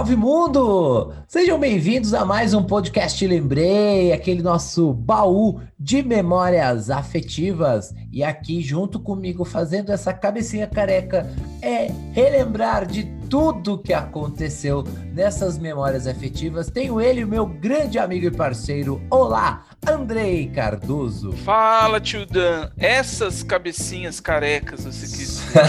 salve mundo! Sejam bem-vindos a mais um podcast Lembrei, aquele nosso baú de memórias afetivas. E aqui, junto comigo, fazendo essa cabecinha careca, é relembrar de tudo que aconteceu nessas memórias afetivas. Tenho ele, meu grande amigo e parceiro. Olá, Andrei Cardoso. Fala, tio Dan. Essas cabecinhas carecas, você quis dizer.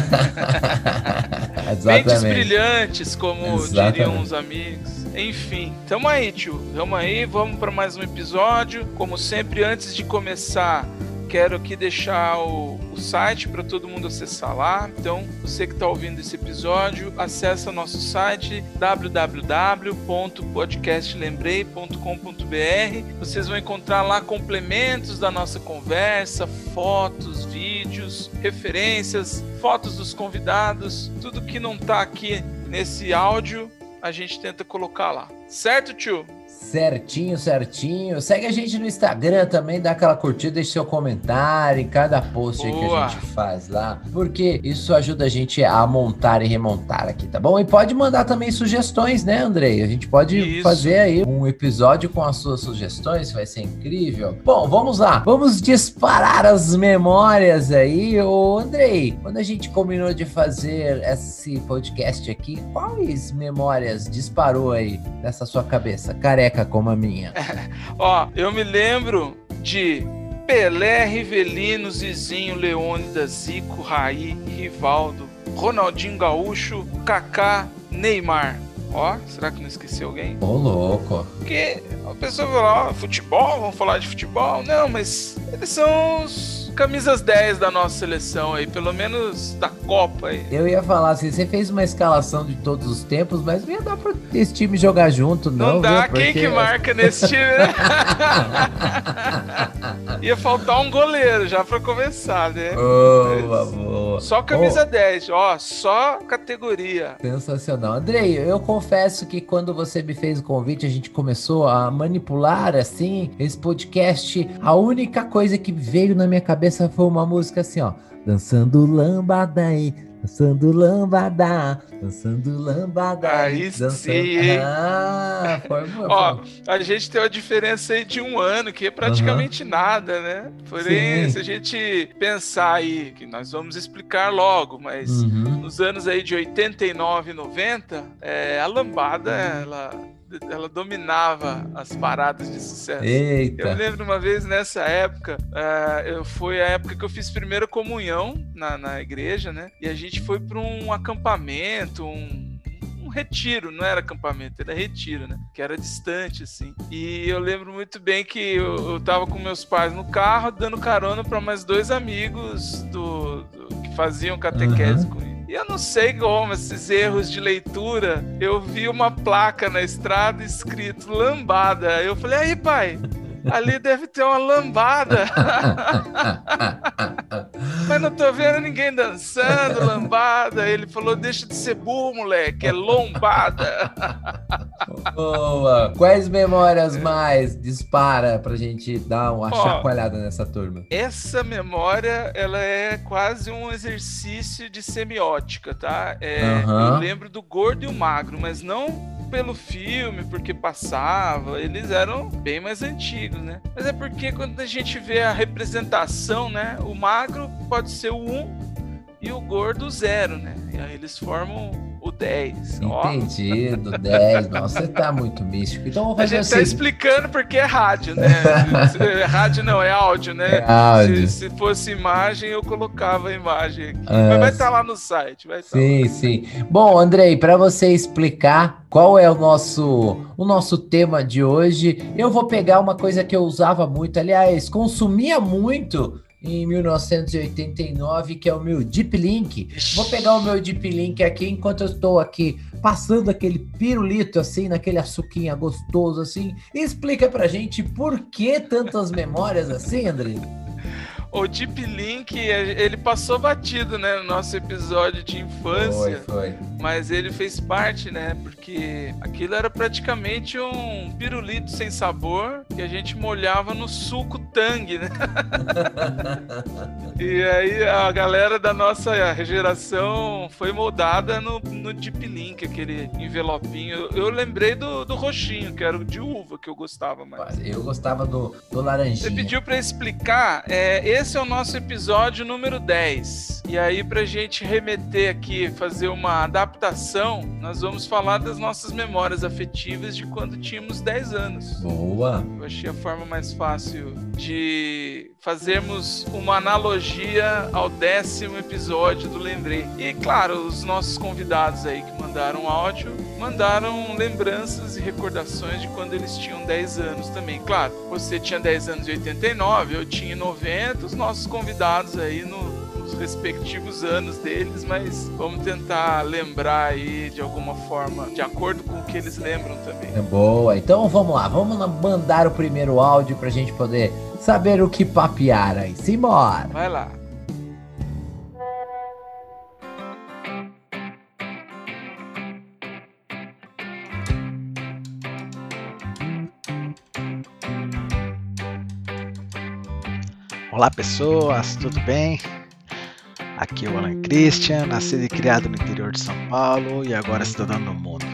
Mentes brilhantes, como Exatamente. diriam os amigos. Enfim, tamo aí, tio. Tamo aí, vamos para mais um episódio. Como sempre, antes de começar, quero aqui deixar o, o site para todo mundo acessar lá. Então, você que está ouvindo esse episódio, acessa nosso site www.podcastlembrei.com.br. Vocês vão encontrar lá complementos da nossa conversa, fotos, vídeos, referências, fotos dos convidados, tudo que não tá aqui nesse áudio, a gente tenta colocar lá. Certo, tio? Certinho, certinho. Segue a gente no Instagram também, dá aquela curtida, deixa seu comentário em cada post aí que a gente faz lá, porque isso ajuda a gente a montar e remontar aqui, tá bom? E pode mandar também sugestões, né, Andrei? A gente pode Isso. fazer aí um episódio com as suas sugestões, vai ser incrível. Bom, vamos lá, vamos disparar as memórias aí. Ô, Andrei, quando a gente combinou de fazer esse podcast aqui, quais memórias disparou aí nessa sua cabeça, careca como a minha? Ó, eu me lembro de Pelé, Rivelino, Zizinho, Leônidas, Zico, Raí, Rivaldo, Ronaldinho Gaúcho, Kaká, Neymar. Ó, será que não esqueci alguém? Ô, louco. Porque a pessoa lá, ó, futebol, vamos falar de futebol? Não, mas eles são os camisas 10 da nossa seleção aí, pelo menos da Copa aí. Eu ia falar assim, você fez uma escalação de todos os tempos, mas não ia dar pra esse time jogar junto, não. Não, dá, viu? quem Porque- que marca nesse time, né? Ia faltar um goleiro já pra começar, né? Boa, boa. Só camisa 10, ó, só categoria. Sensacional. Andrei, eu confesso que quando você me fez o convite, a gente começou a manipular, assim, esse podcast. A única coisa que veio na minha cabeça foi uma música assim, ó. Dançando lambada aí, dançando lambada, dançando lambada Aí dançando... sim? Ah, foi, foi, Ó, a gente tem uma diferença aí de um ano, que é praticamente nada, né? Porém, Sim. se a gente pensar aí, que nós vamos explicar logo, mas Uhum. nos anos aí de 89 e 90, é, a lambada, ela, ela dominava as paradas de sucesso. Eu Eita. lembro uma vez nessa época, ah, eu, foi a época que eu fiz primeira comunhão na, na igreja, né? E a gente foi para um acampamento, um, retiro, não era acampamento, era retiro, né? Que era distante, assim. E eu lembro muito bem que eu, eu tava com meus pais no carro, dando carona para mais dois amigos do, do- que faziam catequese Aham. comigo. E eu não sei como, esses erros de leitura, eu vi uma placa na estrada escrito lambada. Eu falei, aí pai, ali deve ter uma lambada. Mas não tô vendo ninguém dançando, lambada. Ele falou, deixa de ser burro, moleque, é lombada. Boa! Quais memórias mais dispara pra gente dar uma Ó. chacoalhada nessa turma? Essa memória, ela é quase um exercício de semiótica, tá? É, Aham. Eu lembro do gordo e o magro, mas não pelo filme, porque passava, eles eram bem mais antigos, né? Mas é porque quando a gente vê a representação, né? O magro pode ser o 1 e o gordo o 0, né? E aí eles formam o 10. Ó, Entendido, 10. Nossa, você tá muito místico. Então A fazer gente tá assim. explicando porque é rádio, né? Rádio não, é áudio, né? É áudio. Se, se fosse imagem, eu colocava a imagem aqui. Ah, Mas vai estar lá no site, vai estar. Sim, sim. Bom, Andrei, para você explicar qual é o nosso o nosso tema de hoje, eu vou pegar uma coisa que eu usava muito, aliás, consumia muito em 1989, que é o meu Deep Link. Vou pegar o meu Deep Link aqui enquanto eu estou aqui passando aquele pirulito assim, naquele açuquinha gostoso assim. Explica pra gente por que tantas memórias assim, André? O Deep Link, ele passou batido, né, no nosso episódio de infância. Foi, foi. Mas ele fez parte, né? Porque aquilo era praticamente um pirulito sem sabor que a gente molhava no suco Tang, né? e aí a galera da nossa geração foi moldada no, no Deep Link, aquele envelopinho. Eu lembrei do, do roxinho, que era o de uva, que eu gostava mais. Eu gostava do, do laranjinha. Você pediu para explicar, é, esse é o nosso episódio número 10. E aí, pra gente remeter aqui, fazer uma adaptação, nós vamos falar das nossas memórias afetivas de quando tínhamos 10 anos. Boa! Eu achei a forma mais fácil de fazermos uma analogia ao décimo episódio do Lembrei. E claro, os nossos convidados aí que mandaram áudio mandaram lembranças e recordações de quando eles tinham 10 anos também. Claro, você tinha 10 anos em 89, eu tinha 90, os nossos convidados aí no, nos respectivos anos deles, mas vamos tentar lembrar aí de alguma forma, de acordo com o que eles lembram também. É boa, então vamos lá, vamos mandar o primeiro áudio pra gente poder saber o que papear aí. Simbora! Vai lá. Olá pessoas, tudo bem? Aqui é o Alan Christian, nascido e criado no interior de São Paulo e agora cidadão do mundo.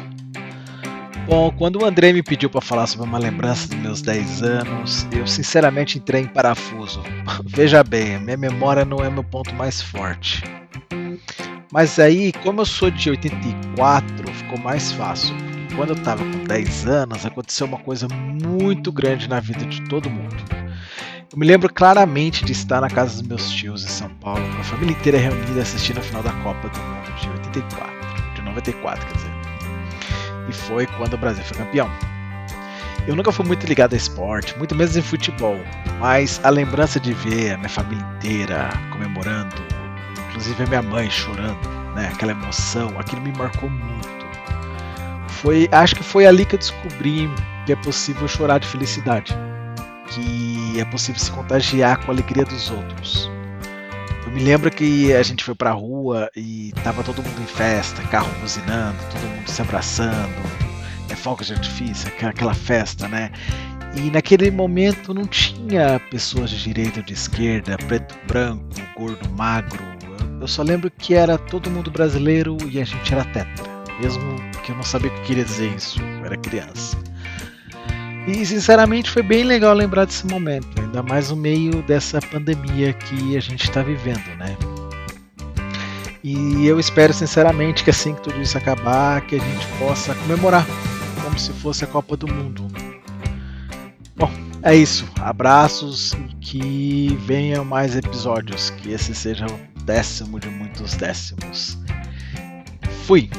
Bom, quando o André me pediu para falar sobre uma lembrança dos meus 10 anos, eu sinceramente entrei em parafuso. Veja bem, minha memória não é meu ponto mais forte. Mas aí, como eu sou de 84, ficou mais fácil. Quando eu estava com 10 anos, aconteceu uma coisa muito grande na vida de todo mundo. Eu me lembro claramente de estar na casa dos meus tios em São Paulo, com a família inteira reunida assistindo a final da Copa do Mundo de 84, de 94, quer dizer. E foi quando o Brasil foi campeão. Eu nunca fui muito ligado a esporte, muito menos em futebol, mas a lembrança de ver a minha família inteira comemorando, inclusive a minha mãe chorando, né, aquela emoção, aquilo me marcou muito. Foi, acho que foi ali que eu descobri que é possível chorar de felicidade que é possível se contagiar com a alegria dos outros. Eu me lembro que a gente foi pra rua e tava todo mundo em festa, carro buzinando, todo mundo se abraçando, é fogo de artifício, aquela festa, né? E naquele momento não tinha pessoas de direita ou de esquerda, preto, branco, gordo, magro. Eu só lembro que era todo mundo brasileiro e a gente era tetra, mesmo que eu não sabia o que queria dizer isso, eu era criança. E sinceramente foi bem legal lembrar desse momento, ainda mais no meio dessa pandemia que a gente está vivendo, né? E eu espero sinceramente que assim que tudo isso acabar, que a gente possa comemorar como se fosse a Copa do Mundo. Bom, é isso. Abraços e que venham mais episódios, que esse seja o décimo de muitos décimos. Fui!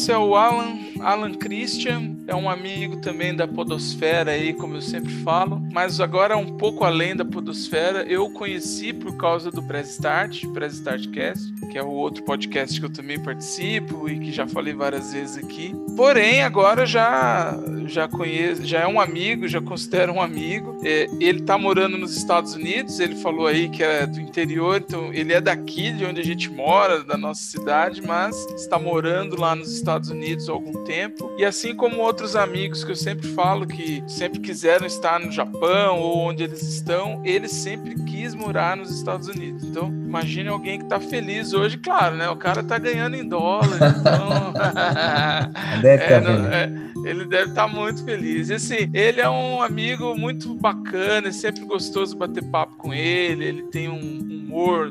Esse é o Alan, Alan Christian, é um amigo também da Podosfera aí, como eu sempre falo, mas agora um pouco além da Podosfera, eu conheci por causa do Press Start, Press Startcast, que é o outro podcast que eu também participo e que já falei várias vezes aqui. Porém, agora já já conheço, já é um amigo, já considero um amigo. É, ele tá morando nos Estados Unidos, ele falou aí que é do interior, então ele é daqui de onde a gente mora, da nossa cidade, mas está morando lá nos Estados Unidos há algum tempo. E assim como outros amigos que eu sempre falo que sempre quiseram estar no Japão ou onde eles estão, ele sempre quis morar nos Estados Unidos. Então, imagine alguém que tá feliz hoje, claro, né? O cara tá ganhando em dólar, então. Deve É, estar não- é, ele deve estar muito feliz. E, assim, ele é um amigo muito bacana, é sempre gostoso bater papo com ele. Ele tem um humor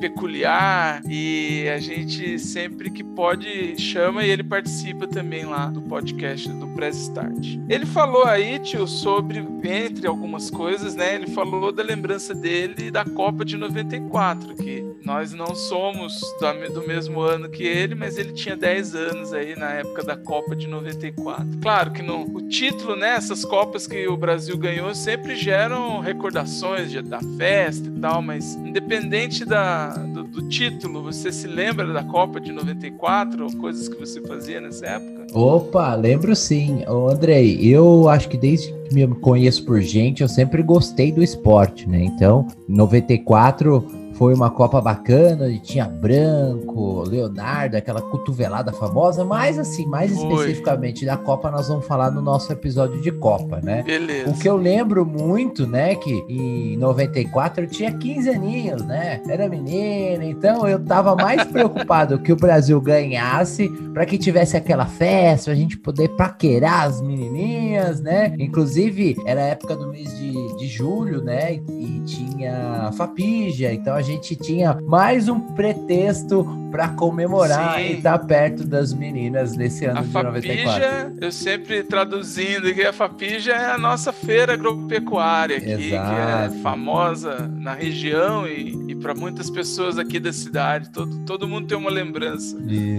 peculiar e a gente sempre que pode chama e ele participa também lá do podcast do Press Start. Ele falou aí, tio, sobre entre algumas coisas, né? Ele falou da lembrança dele da Copa de 94, que nós não somos do mesmo ano que ele, mas ele tinha 10 anos aí na época da Copa de 94. Claro que no, o título, né, essas Copas que o Brasil ganhou sempre geram recordações da festa e tal, mas independente da, do, do título, você se lembra da Copa de 94 ou coisas que você fazia nessa época? Opa, lembro sim. Ô, Andrei, eu acho que desde que me conheço por gente, eu sempre gostei do esporte, né? Então, em 94 foi uma Copa bacana, e tinha Branco, Leonardo, aquela cotovelada famosa, mas assim, mais Foi. especificamente da Copa, nós vamos falar no nosso episódio de Copa, né? Beleza. O que eu lembro muito, né, que em 94 eu tinha 15 aninhos, né? Era menina, então eu tava mais preocupado que o Brasil ganhasse para que tivesse aquela festa, a gente poder paquerar as menininhas, né? Inclusive, era a época do mês de, de julho, né? E tinha Fapija, então a gente tinha mais um pretexto para comemorar Sim. e estar perto das meninas nesse ano A de 94. Fapija, eu sempre traduzindo que a Fapija é a nossa feira agropecuária aqui, que Exato. é famosa na região e, e para muitas pessoas aqui da cidade. Todo, todo mundo tem uma lembrança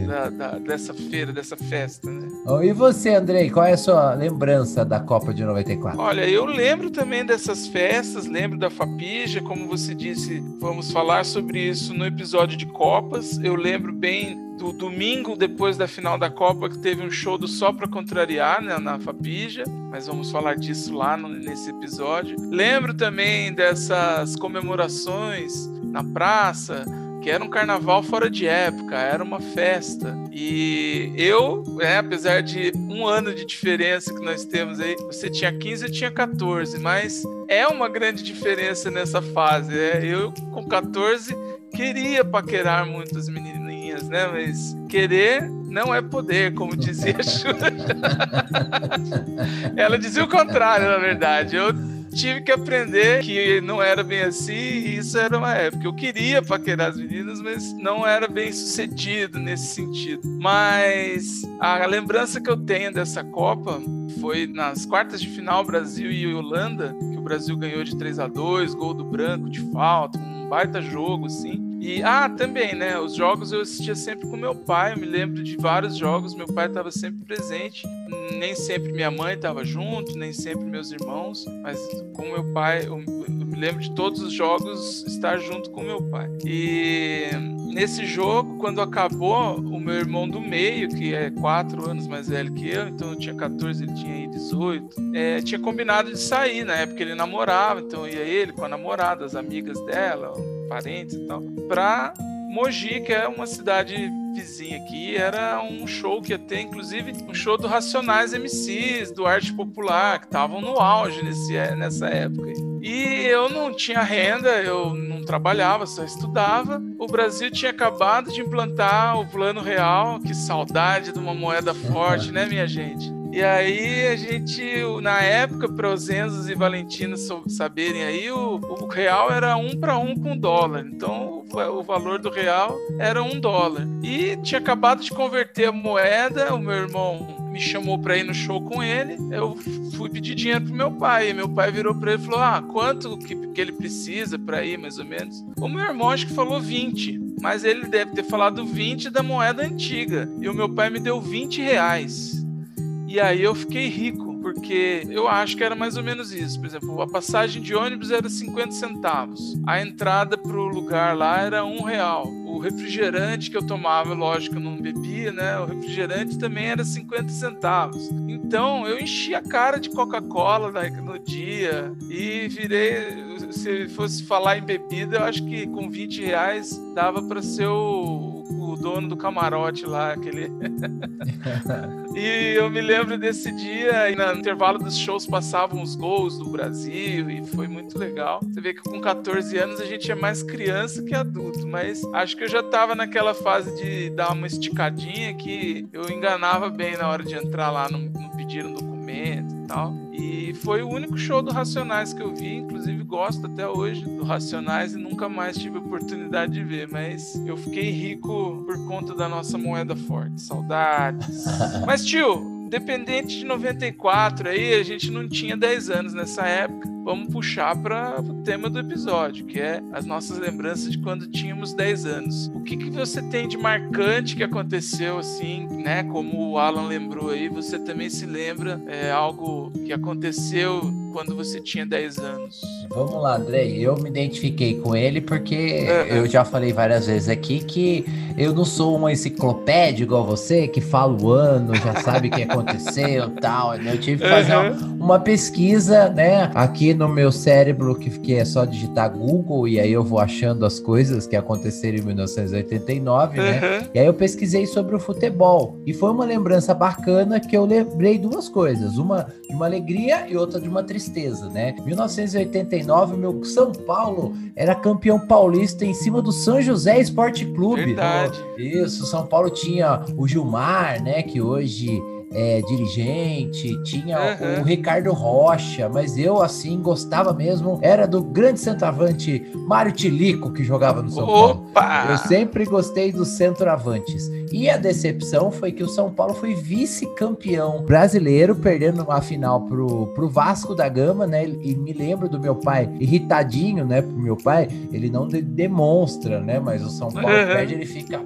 da- da- dessa feira, dessa festa, né? Oh, E você, Andrei, qual é a sua lembrança da Copa de 94? Olha, eu lembro também dessas festas, lembro da Fapija, como você disse, vamos falar sobre isso no episódio de Copas. Eu lembro bem do domingo depois da final da Copa que teve um show do Só Pra Contrariar né, na Fapija, mas vamos falar disso lá no- nesse episódio. Lembro também dessas comemorações na praça, que era um carnaval fora de época, era uma festa. E eu, é, apesar de um ano de diferença que nós temos aí, você tinha 15, eu tinha 14, mas é uma grande diferença nessa fase. É, eu, com 14, queria paquerar muitas menininhas, né? Mas querer não é poder, como dizia a Xuxa. Ela dizia o contrário, na verdade. Eu tive que aprender que não era bem assim e isso era uma época. Eu queria paquerar as meninas, mas não era bem sucedido nesse sentido. Mas a lembrança que eu tenho dessa Copa foi nas quartas de final Brasil e Holanda, que o Brasil ganhou de 3 a 2 gol do Branco de falta, um baita jogo, assim. E, ah, também, né? Os jogos eu assistia sempre com meu pai. Eu me lembro de vários jogos, meu pai estava sempre presente. Nem sempre minha mãe estava junto, nem sempre meus irmãos, mas com meu pai, eu, eu me lembro de todos os jogos estar junto com meu pai. E nesse jogo, quando acabou, o meu irmão do meio, que é quatro anos mais velho que eu, então eu tinha 14, ele tinha aí 18, é, tinha combinado de sair, na época ele namorava, então ia ele com a namorada, as amigas dela, parentes e tal, pra Mogi, que é uma cidade vizinha aqui, era um show que ia ter, inclusive, um show do Racionais MCs, do Arte Popular, que estavam no auge nesse, nessa época. E eu não tinha renda, eu não trabalhava, só estudava. O Brasil tinha acabado de implantar o Plano Real, que saudade de uma moeda forte, né, minha gente? E aí a gente, na época, para os Enzos e Valentinos saberem aí, o, o real era um para um com dólar. Então o, o valor do real era um dólar. E tinha acabado de converter a moeda, o meu irmão me chamou para ir no show com ele. Eu fui pedir dinheiro pro meu pai. E meu pai virou para ele e falou: Ah, quanto que, que ele precisa para ir, mais ou menos? O meu irmão acho que falou 20. Mas ele deve ter falado 20 da moeda antiga. E o meu pai me deu 20 reais. E aí eu fiquei rico, porque eu acho que era mais ou menos isso. Por exemplo, a passagem de ônibus era 50 centavos. A entrada pro lugar lá era um real. O refrigerante que eu tomava, lógico, eu não bebia, né? O refrigerante também era 50 centavos. Então eu enchi a cara de Coca-Cola né, no dia e virei. Se fosse falar em bebida, eu acho que com 20 reais dava para ser o, dono do camarote lá, aquele. e eu me lembro desse dia, e no intervalo dos shows passavam os gols do Brasil, e foi muito legal. Você vê que com 14 anos a gente é mais criança que adulto, mas acho que eu já tava naquela fase de dar uma esticadinha que eu enganava bem na hora de entrar lá, não, não pediram documento e tal. E foi o único show do Racionais que eu vi, inclusive gosto até hoje do Racionais e nunca mais tive oportunidade de ver, mas eu fiquei rico por conta da nossa moeda forte. Saudades. mas tio, dependente de 94 aí, a gente não tinha 10 anos nessa época. Vamos puxar para o tema do episódio, que é as nossas lembranças de quando tínhamos 10 anos. O que, que você tem de marcante que aconteceu assim, né? Como o Alan lembrou aí, você também se lembra é, algo que aconteceu quando você tinha 10 anos? Vamos lá, Andrei. Eu me identifiquei com ele porque eu já falei várias vezes aqui que eu não sou uma enciclopédia igual você, que fala o ano, já sabe o que aconteceu e tal. Eu tive que fazer uma, uma, pesquisa, né, aqui no meu cérebro, que, que é só digitar Google e aí eu vou achando as coisas que aconteceram em 1989, uhum. né? E aí eu pesquisei sobre o futebol. E foi uma lembrança bacana que eu lembrei duas coisas. Uma de uma alegria e outra de uma tristeza, né? 1989, meu São Paulo era campeão paulista em cima do São José Esporte Clube. Verdade. Isso, São Paulo tinha o Gilmar, né, que hoje é, dirigente, tinha uhum. o Ricardo Rocha, mas eu, assim, gostava mesmo, era do grande centroavante Mário Tilico, que jogava no São Opa! Paulo. Eu sempre gostei dos centroavantes. E a decepção foi que o São Paulo foi vice-campeão brasileiro, perdendo a final pro, pro Vasco da Gama, né? E me lembro do meu pai irritadinho, né? Pro meu pai, ele não de demonstra, né? Mas o São Paulo uhum. perde, ele fica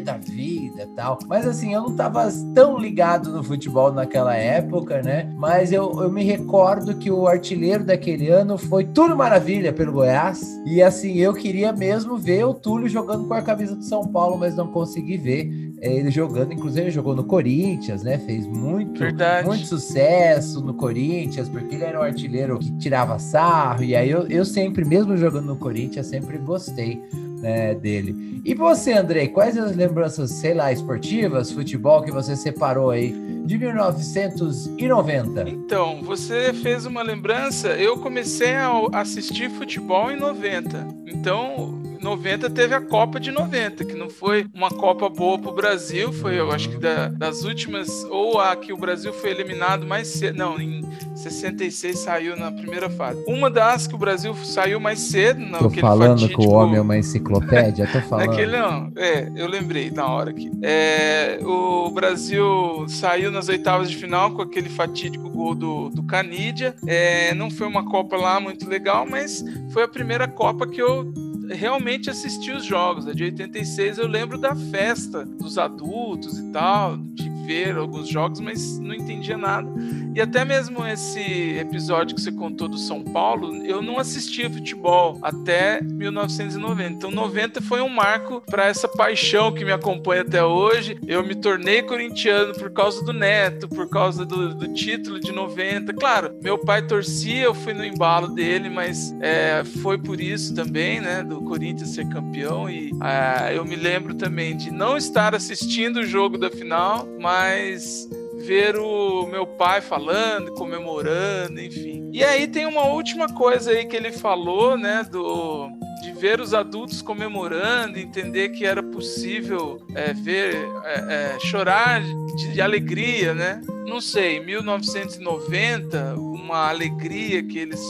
da vida tal. Mas assim, eu não tava tão ligado no futebol naquela época, né? Mas eu, eu me recordo que o artilheiro daquele ano foi Túlio Maravilha pelo Goiás. E assim, eu queria mesmo ver o Túlio jogando com a camisa do São Paulo, mas não consegui ver ele jogando, inclusive ele jogou no Corinthians, né? Fez muito, Verdade. muito sucesso no Corinthians, porque ele era um artilheiro que tirava sarro, e aí eu, eu sempre, mesmo jogando no Corinthians, sempre gostei né, dele. E você, Andrei, quais as lembranças, sei lá, esportivas, futebol que você separou aí de 1990? Então, você fez uma lembrança, eu comecei a assistir futebol em 90. Então, 90 teve a Copa de 90, que não foi uma Copa boa pro Brasil, foi, eu acho que da, das últimas, ou a que o Brasil foi eliminado mais cedo, não, em 66 saiu na primeira fase. Uma das que o Brasil saiu mais cedo, não, Tô falando fatídico... que o homem é uma enciclopédia, tô falando. Naquele não, é, eu lembrei na hora aqui. É, o Brasil saiu nas oitavas de final com aquele fatídico gol do, do Canidia. É, não foi uma Copa lá muito legal, mas foi a primeira Copa que eu realmente assisti os jogos. A de 86 eu lembro da festa dos adultos e tal, de ver alguns jogos, mas não entendia nada. E até mesmo esse episódio que você contou do São Paulo, eu não assistia futebol até 1990. Então 90 foi um marco para essa paixão que me acompanha até hoje. Eu me tornei corintiano por causa do Neto, por causa do, do título de 90. Claro, meu pai torcia, eu fui no embalo dele, mas é, foi por isso também, né, do Corinthians ser campeão. E é, eu me lembro também de não estar assistindo o jogo da final, mas mas ver o meu pai falando, comemorando, enfim. E aí tem uma última coisa aí que ele falou, né, do de ver os adultos comemorando, entender que era possível é, ver, é, é, chorar de, de, alegria, né? Não sei, 1990, uma alegria que eles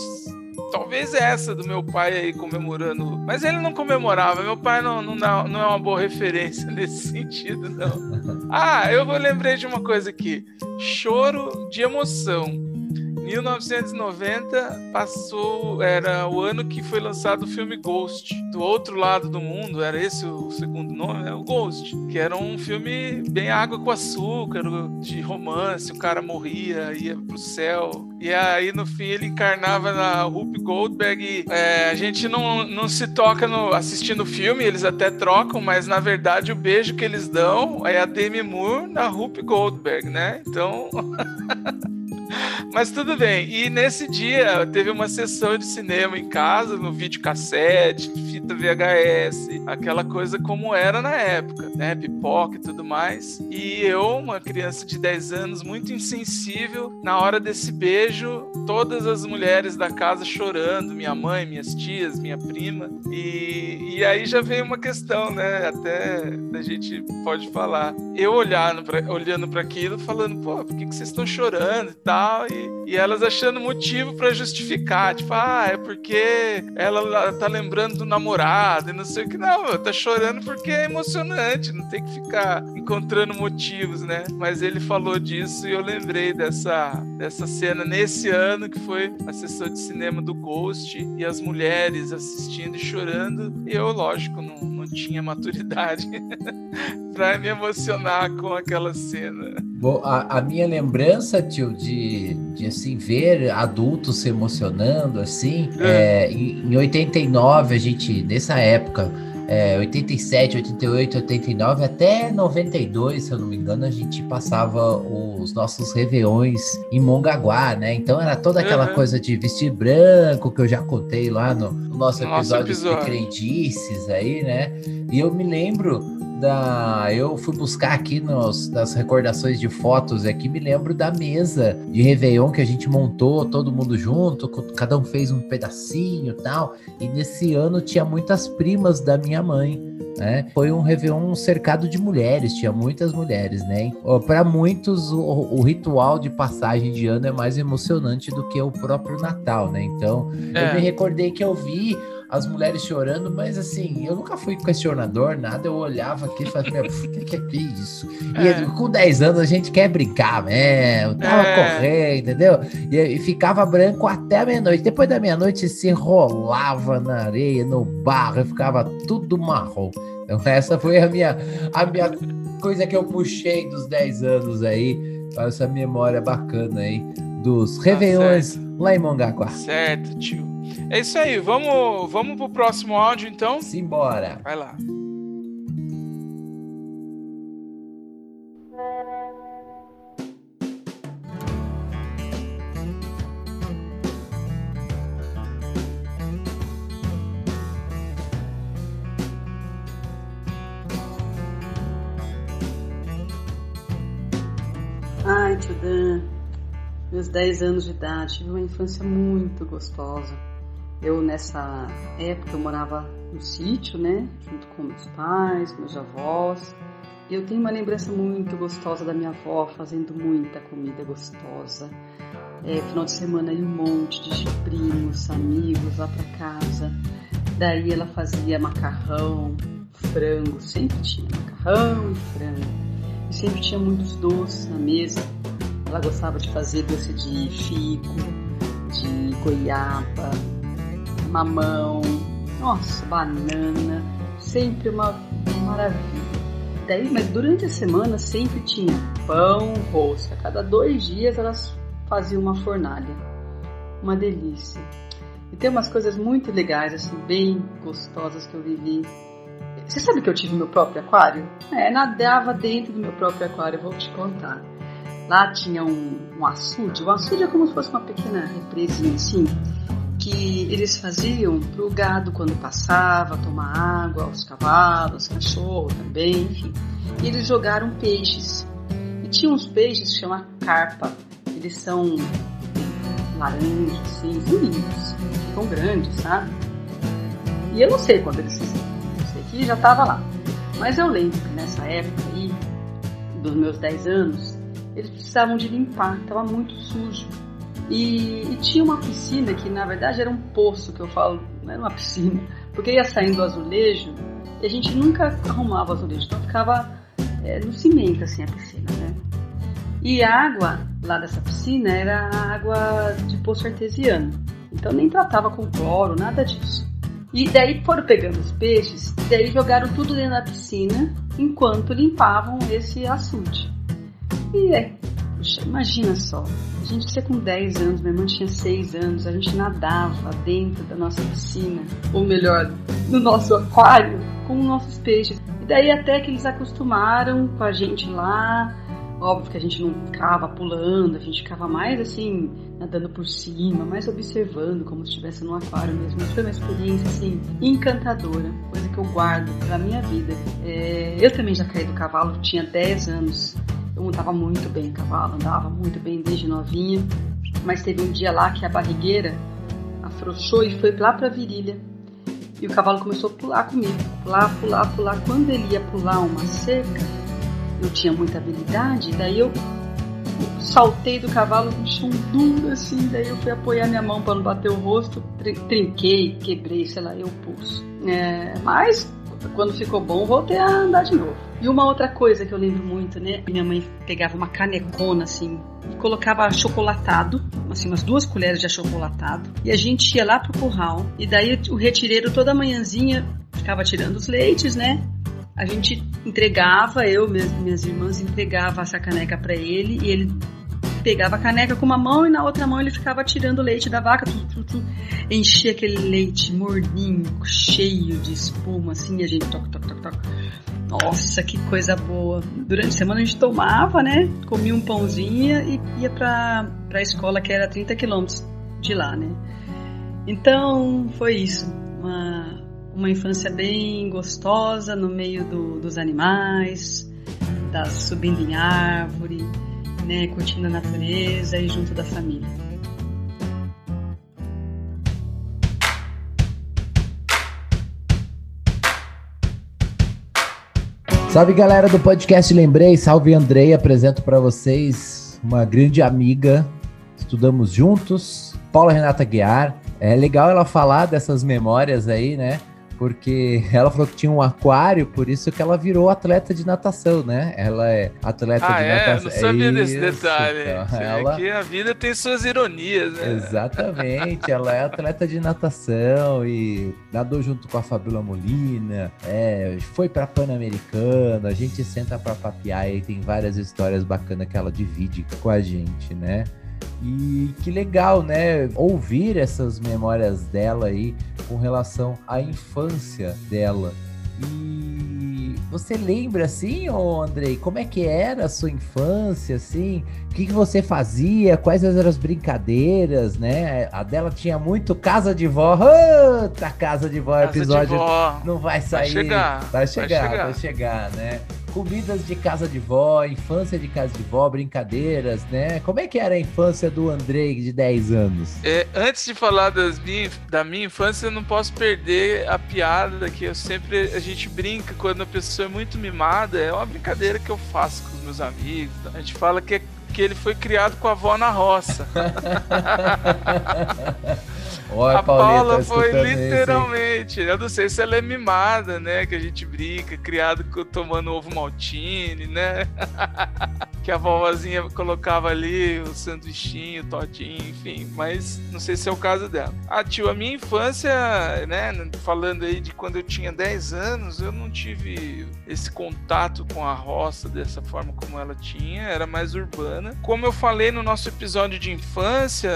talvez essa do meu pai aí comemorando. Mas ele não comemorava. Meu pai não, não, não é uma boa referência nesse sentido, não. Ah, eu vou lembrei de uma coisa aqui: choro de emoção. 1990 passou, era o ano que foi lançado o filme Ghost. Do outro lado do mundo, era esse o segundo nome, é o Ghost, que era um filme bem água com açúcar, de romance, o cara morria, ia pro céu. E aí no fim ele encarnava na Whoopi Goldberg. É, a gente não, não se toca no, assistindo o filme, eles até trocam, mas na verdade o beijo que eles dão é a Demi Moore na Whoopi Goldberg, né? Então Mas tudo bem. E nesse dia teve uma sessão de cinema em casa, no videocassete, fita VHS, aquela coisa como era na época, né? Pipoca e tudo mais. E eu, uma criança de 10 anos, muito insensível, na hora desse beijo, todas as mulheres da casa chorando, minha mãe, minhas tias, minha prima. E, e aí já veio uma questão, né? Até a gente pode falar. Eu olhando pra, olhando para aquilo, falando, pô, por que, que vocês estão chorando e tal? E, e elas achando motivo para justificar, tipo, ah, é porque ela tá lembrando do namorado e não sei o que. Não, tá chorando porque é emocionante, não tem que ficar encontrando motivos, né? Mas ele falou disso e eu lembrei dessa, dessa cena nesse ano que foi a sessão de cinema do Ghost e as mulheres assistindo e chorando. E eu, lógico, não, não tinha maturidade pra me emocionar com aquela cena. Bom, a, a, minha lembrança, tio, de, de assim, ver adultos se emocionando, assim, é. É, em, em 89, a gente, nessa época, é, 87, 88, 89, até 92, se eu não me engano, a gente passava os nossos réveillões em Mongaguá, né? Então era toda aquela uhum. coisa de vestir branco, que eu já contei lá no, no nosso episódio, episódio. de crendices aí, né? E eu me lembro da. Eu fui buscar aqui nos, nas recordações de fotos aqui, me lembro da mesa de Réveillon que a gente montou, todo mundo junto, cada um fez um pedacinho e tal. E nesse ano tinha muitas primas da minha mãe. Né? Foi um Réveillon cercado de mulheres, tinha muitas mulheres, né? Para muitos, o, o, ritual de passagem de ano é mais emocionante do que o próprio Natal, né? Então, é. eu me recordei que eu vi as mulheres chorando, mas assim, eu nunca fui questionador, nada. Eu olhava aqui e falava, o que, que é isso? E é. com 10 anos a gente quer brincar mesmo, tava é. correndo, entendeu? E, e, ficava branco até a meia-noite. Depois da meia-noite se enrolava na areia, no barro, e ficava tudo marrom. Então, essa foi a minha, a minha coisa que eu puxei dos 10 anos aí, essa memória bacana aí dos tá Réveillões lá em Mongaguá. Certo, tio. É isso aí, vamos, vamos pro próximo áudio então? Simbora. Vai lá. Ai, tio Dan, meus 10 anos de idade, tive uma infância muito gostosa. Eu, nessa época, eu morava no sítio, né? Junto com meus pais, meus avós. E eu tenho uma lembrança muito gostosa da minha avó fazendo muita comida gostosa. É, final de semana ia um monte de primos, amigos lá para casa. Daí ela fazia macarrão, frango, sempre tinha macarrão e frango. E sempre tinha muitos doces na mesa. Ela gostava de fazer doce de figo, de goiaba, mamão, nossa, banana, sempre uma maravilha. Daí, mas durante a semana sempre tinha pão, rosca. Cada dois dias elas faziam uma fornalha. Uma delícia. E tem umas coisas muito legais, assim, bem gostosas que eu vivi. Você sabe que eu tive meu próprio aquário? É, nadava dentro do meu próprio aquário, eu vou te contar. Lá tinha um, um açude. O açude é como se fosse uma pequena represinha assim que eles faziam para o gado quando passava, tomar água, os cavalos, cachorro também, enfim. E eles jogaram peixes. E tinha uns peixes que chama carpa. Eles são laranjas, assim, lindos, ficam grandes, sabe? E eu não sei quando eles fizeram. Isso aqui já estava lá. Mas eu lembro que nessa época aí, dos meus 10 anos, eles precisavam de limpar, estava muito sujo. E, e, tinha uma piscina que na verdade era um poço que eu falo, não era uma piscina, porque ia saindo azulejo e a gente nunca arrumava azulejo, então ficava é, no cimento assim a piscina, né? E a água lá dessa piscina era água de poço artesiano, então nem tratava com cloro, nada disso. E daí foram pegando os peixes, e daí jogaram tudo dentro da piscina enquanto limpavam esse açude. E é, puxa, imagina só, a gente tinha com 10 anos, minha irmã tinha 6 anos, a gente nadava dentro da nossa piscina, ou melhor, no nosso aquário, com nossos peixes. E daí até que eles acostumaram com a gente lá, Óbvio que a gente não ficava pulando, a gente ficava mais assim, nadando por cima, mais observando, como se estivesse num aquário mesmo. Mas foi uma experiência assim, encantadora, coisa que eu guardo pra minha vida. É, eu também já caí do cavalo, tinha 10 anos. Eu andava muito bem cavalo, andava muito bem desde novinha. Mas teve um dia lá que a barrigueira afrouxou e foi lá pra virilha. E o cavalo começou a pular comigo, pular, pular, pular. Quando ele ia pular uma cerca, eu tinha muita habilidade, daí eu saltei do cavalo com chão duro assim, daí eu fui apoiar minha mão para não bater o rosto, trinquei, quebrei, sei lá, eu pulso. É, mas quando ficou bom, voltei a andar de novo. E uma outra coisa que eu lembro muito, né? Minha mãe pegava uma canecona assim e colocava achocolatado, assim, umas duas colheres de achocolatado, e a gente ia lá pro curral. E daí o retireiro toda manhãzinha ficava tirando os leites, né? A gente entregava, eu, minhas, minhas irmãs, entregava essa caneca para ele e ele pegava a caneca com uma mão e na outra mão ele ficava tirando o leite da vaca, tu, tu, tu, enchia aquele leite morninho, cheio de espuma, assim, e a gente toca, toca, toca, toca. Nossa, que coisa boa. Durante a semana a gente tomava, né? Comia um pãozinho e ia pra, pra escola que era 30 quilômetros de lá, né? Então, foi isso. Uma, uma infância bem gostosa no meio do, dos animais, da, subindo em árvore, né, curtindo a natureza e junto da família. Salve galera do podcast Lembrei, salve Andrei, apresento para vocês uma grande amiga, estudamos juntos, Paula Renata Guiar. É legal ela falar dessas memórias aí, né? Porque ela falou que tinha um aquário, por isso que ela virou atleta de natação, né? Ela é atleta ah, de é? natação. Eu não sabia desse detalhe. Então, é ela... que a vida tem suas ironias, né? Exatamente, ela é atleta de natação e nadou junto com a Fabiola Molina, é, foi pra Pan-Americano, a gente senta pra papiar e tem várias histórias bacanas que ela divide com a gente, né? E que legal, né? Ouvir essas memórias dela aí com relação à infância dela. E você lembra assim, ô Andrei, como é que era a sua infância, assim? O que, que você fazia? Quais eram as brincadeiras, né? A dela tinha muito casa de vó. Eita, casa de vó, Casa episódio de vó. não vai sair. Vai chegar, vai chegar, vai chegar. vai chegar, né? Comidas de casa de vó, infância de casa de vó, brincadeiras, né? Como é que era a infância do Andrei de 10 anos? É, antes de falar das minha, da minha infância, eu não posso perder a piada que eu sempre a gente brinca quando a pessoa é muito mimada. É uma brincadeira que eu faço com os meus amigos. A gente fala que, é, que ele foi criado com a avó na roça. Olha, a Paulinha, Paula tá foi escutando isso, literalmente. eu não sei se ela é mimada, né? Que a gente brinca, criado tomando ovo maltine, né? que a vovozinha colocava ali o sanduichinho, o todinho, enfim. Mas não sei se é o caso dela. Ah, tio, a minha infância, né? Falando aí de quando eu tinha 10 anos, eu não tive esse contato com a roça dessa forma como ela tinha, era mais urbana. Como eu falei no nosso episódio de infância,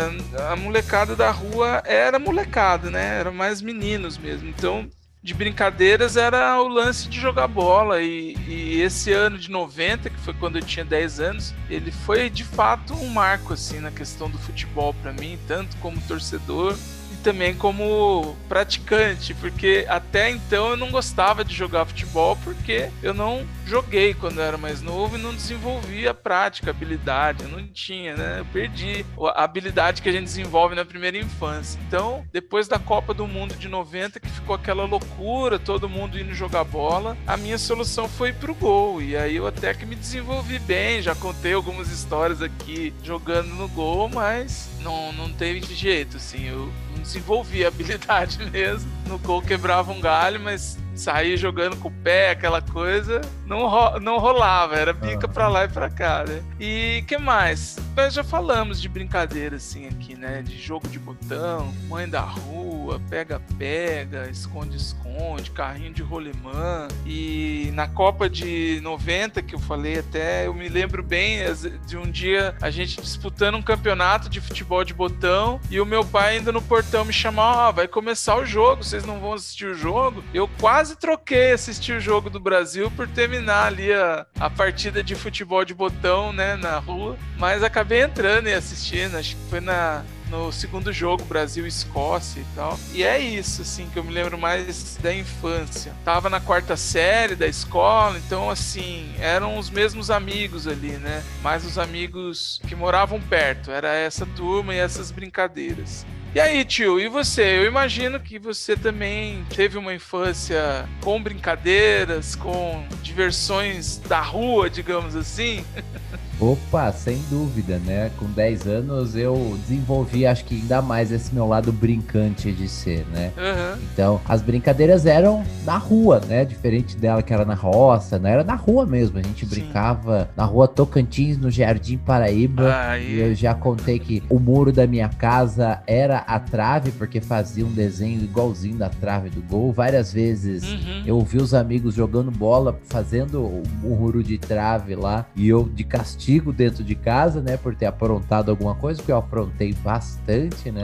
a molecada da rua era molecada, né? Era mais meninos mesmo. Então, de brincadeiras era o lance de jogar bola. E, e esse ano de 90, que foi quando eu tinha 10 anos, ele foi de fato um marco assim na questão do futebol para mim, tanto como torcedor também como praticante, porque até então eu não gostava de jogar futebol porque eu não joguei quando eu era mais novo e não desenvolvi a prática, a habilidade, eu não tinha, né? Eu perdi a habilidade que a gente desenvolve na primeira infância. Então, depois da Copa do Mundo de 90, que ficou aquela loucura, todo mundo indo jogar bola, a minha solução foi pro gol. E aí eu até que me desenvolvi bem, já contei algumas histórias aqui jogando no gol, mas não, não teve jeito, assim, eu não desenvolvi a habilidade mesmo. No gol quebrava um galho, mas sair jogando com o pé, aquela coisa, não, ro não rolava, era bica pra lá e pra cá, né? E que mais? nós já falamos de brincadeira assim aqui, né? De jogo de botão, mãe da rua, pega-pega, esconde-esconde, carrinho de rolemã. E na Copa de 90, que eu falei até, eu me lembro bem de um dia a gente disputando um campeonato de futebol de botão e o meu pai indo no portão me chamar, ó, oh, vai começar o jogo, vocês não vão assistir o jogo? Eu quase troquei assistir o jogo do Brasil por terminar ali a, a partida de futebol de botão, né, na rua, mas acabei entrando e assistindo, acho que foi na no segundo jogo, Brasil e Escócia e tal. E é isso, assim, que eu me lembro mais da infância. Tava na quarta série da escola, então, assim, eram os mesmos amigos ali, né? Mais os amigos que moravam perto. Era essa turma e essas brincadeiras. E aí, tio, e você? Eu imagino que você também teve uma infância com brincadeiras, com diversões da rua, digamos assim. Opa, sem dúvida, né? Com 10 anos eu desenvolvi, acho que ainda mais esse meu lado brincante de ser, né? Uhum. Então, as brincadeiras eram na rua, né? Diferente dela que era na roça, né? Era na rua mesmo. A gente Sim. brincava na rua Tocantins, no Jardim Paraíba. E eu já contei que o muro da minha casa era a trave, porque fazia um desenho igualzinho da trave do gol. Várias vezes uhum. eu vi os amigos jogando bola, fazendo o muro de trave lá, e eu de castigo castigo dentro de casa, né? Por ter aprontado alguma coisa, porque eu aprontei bastante, né?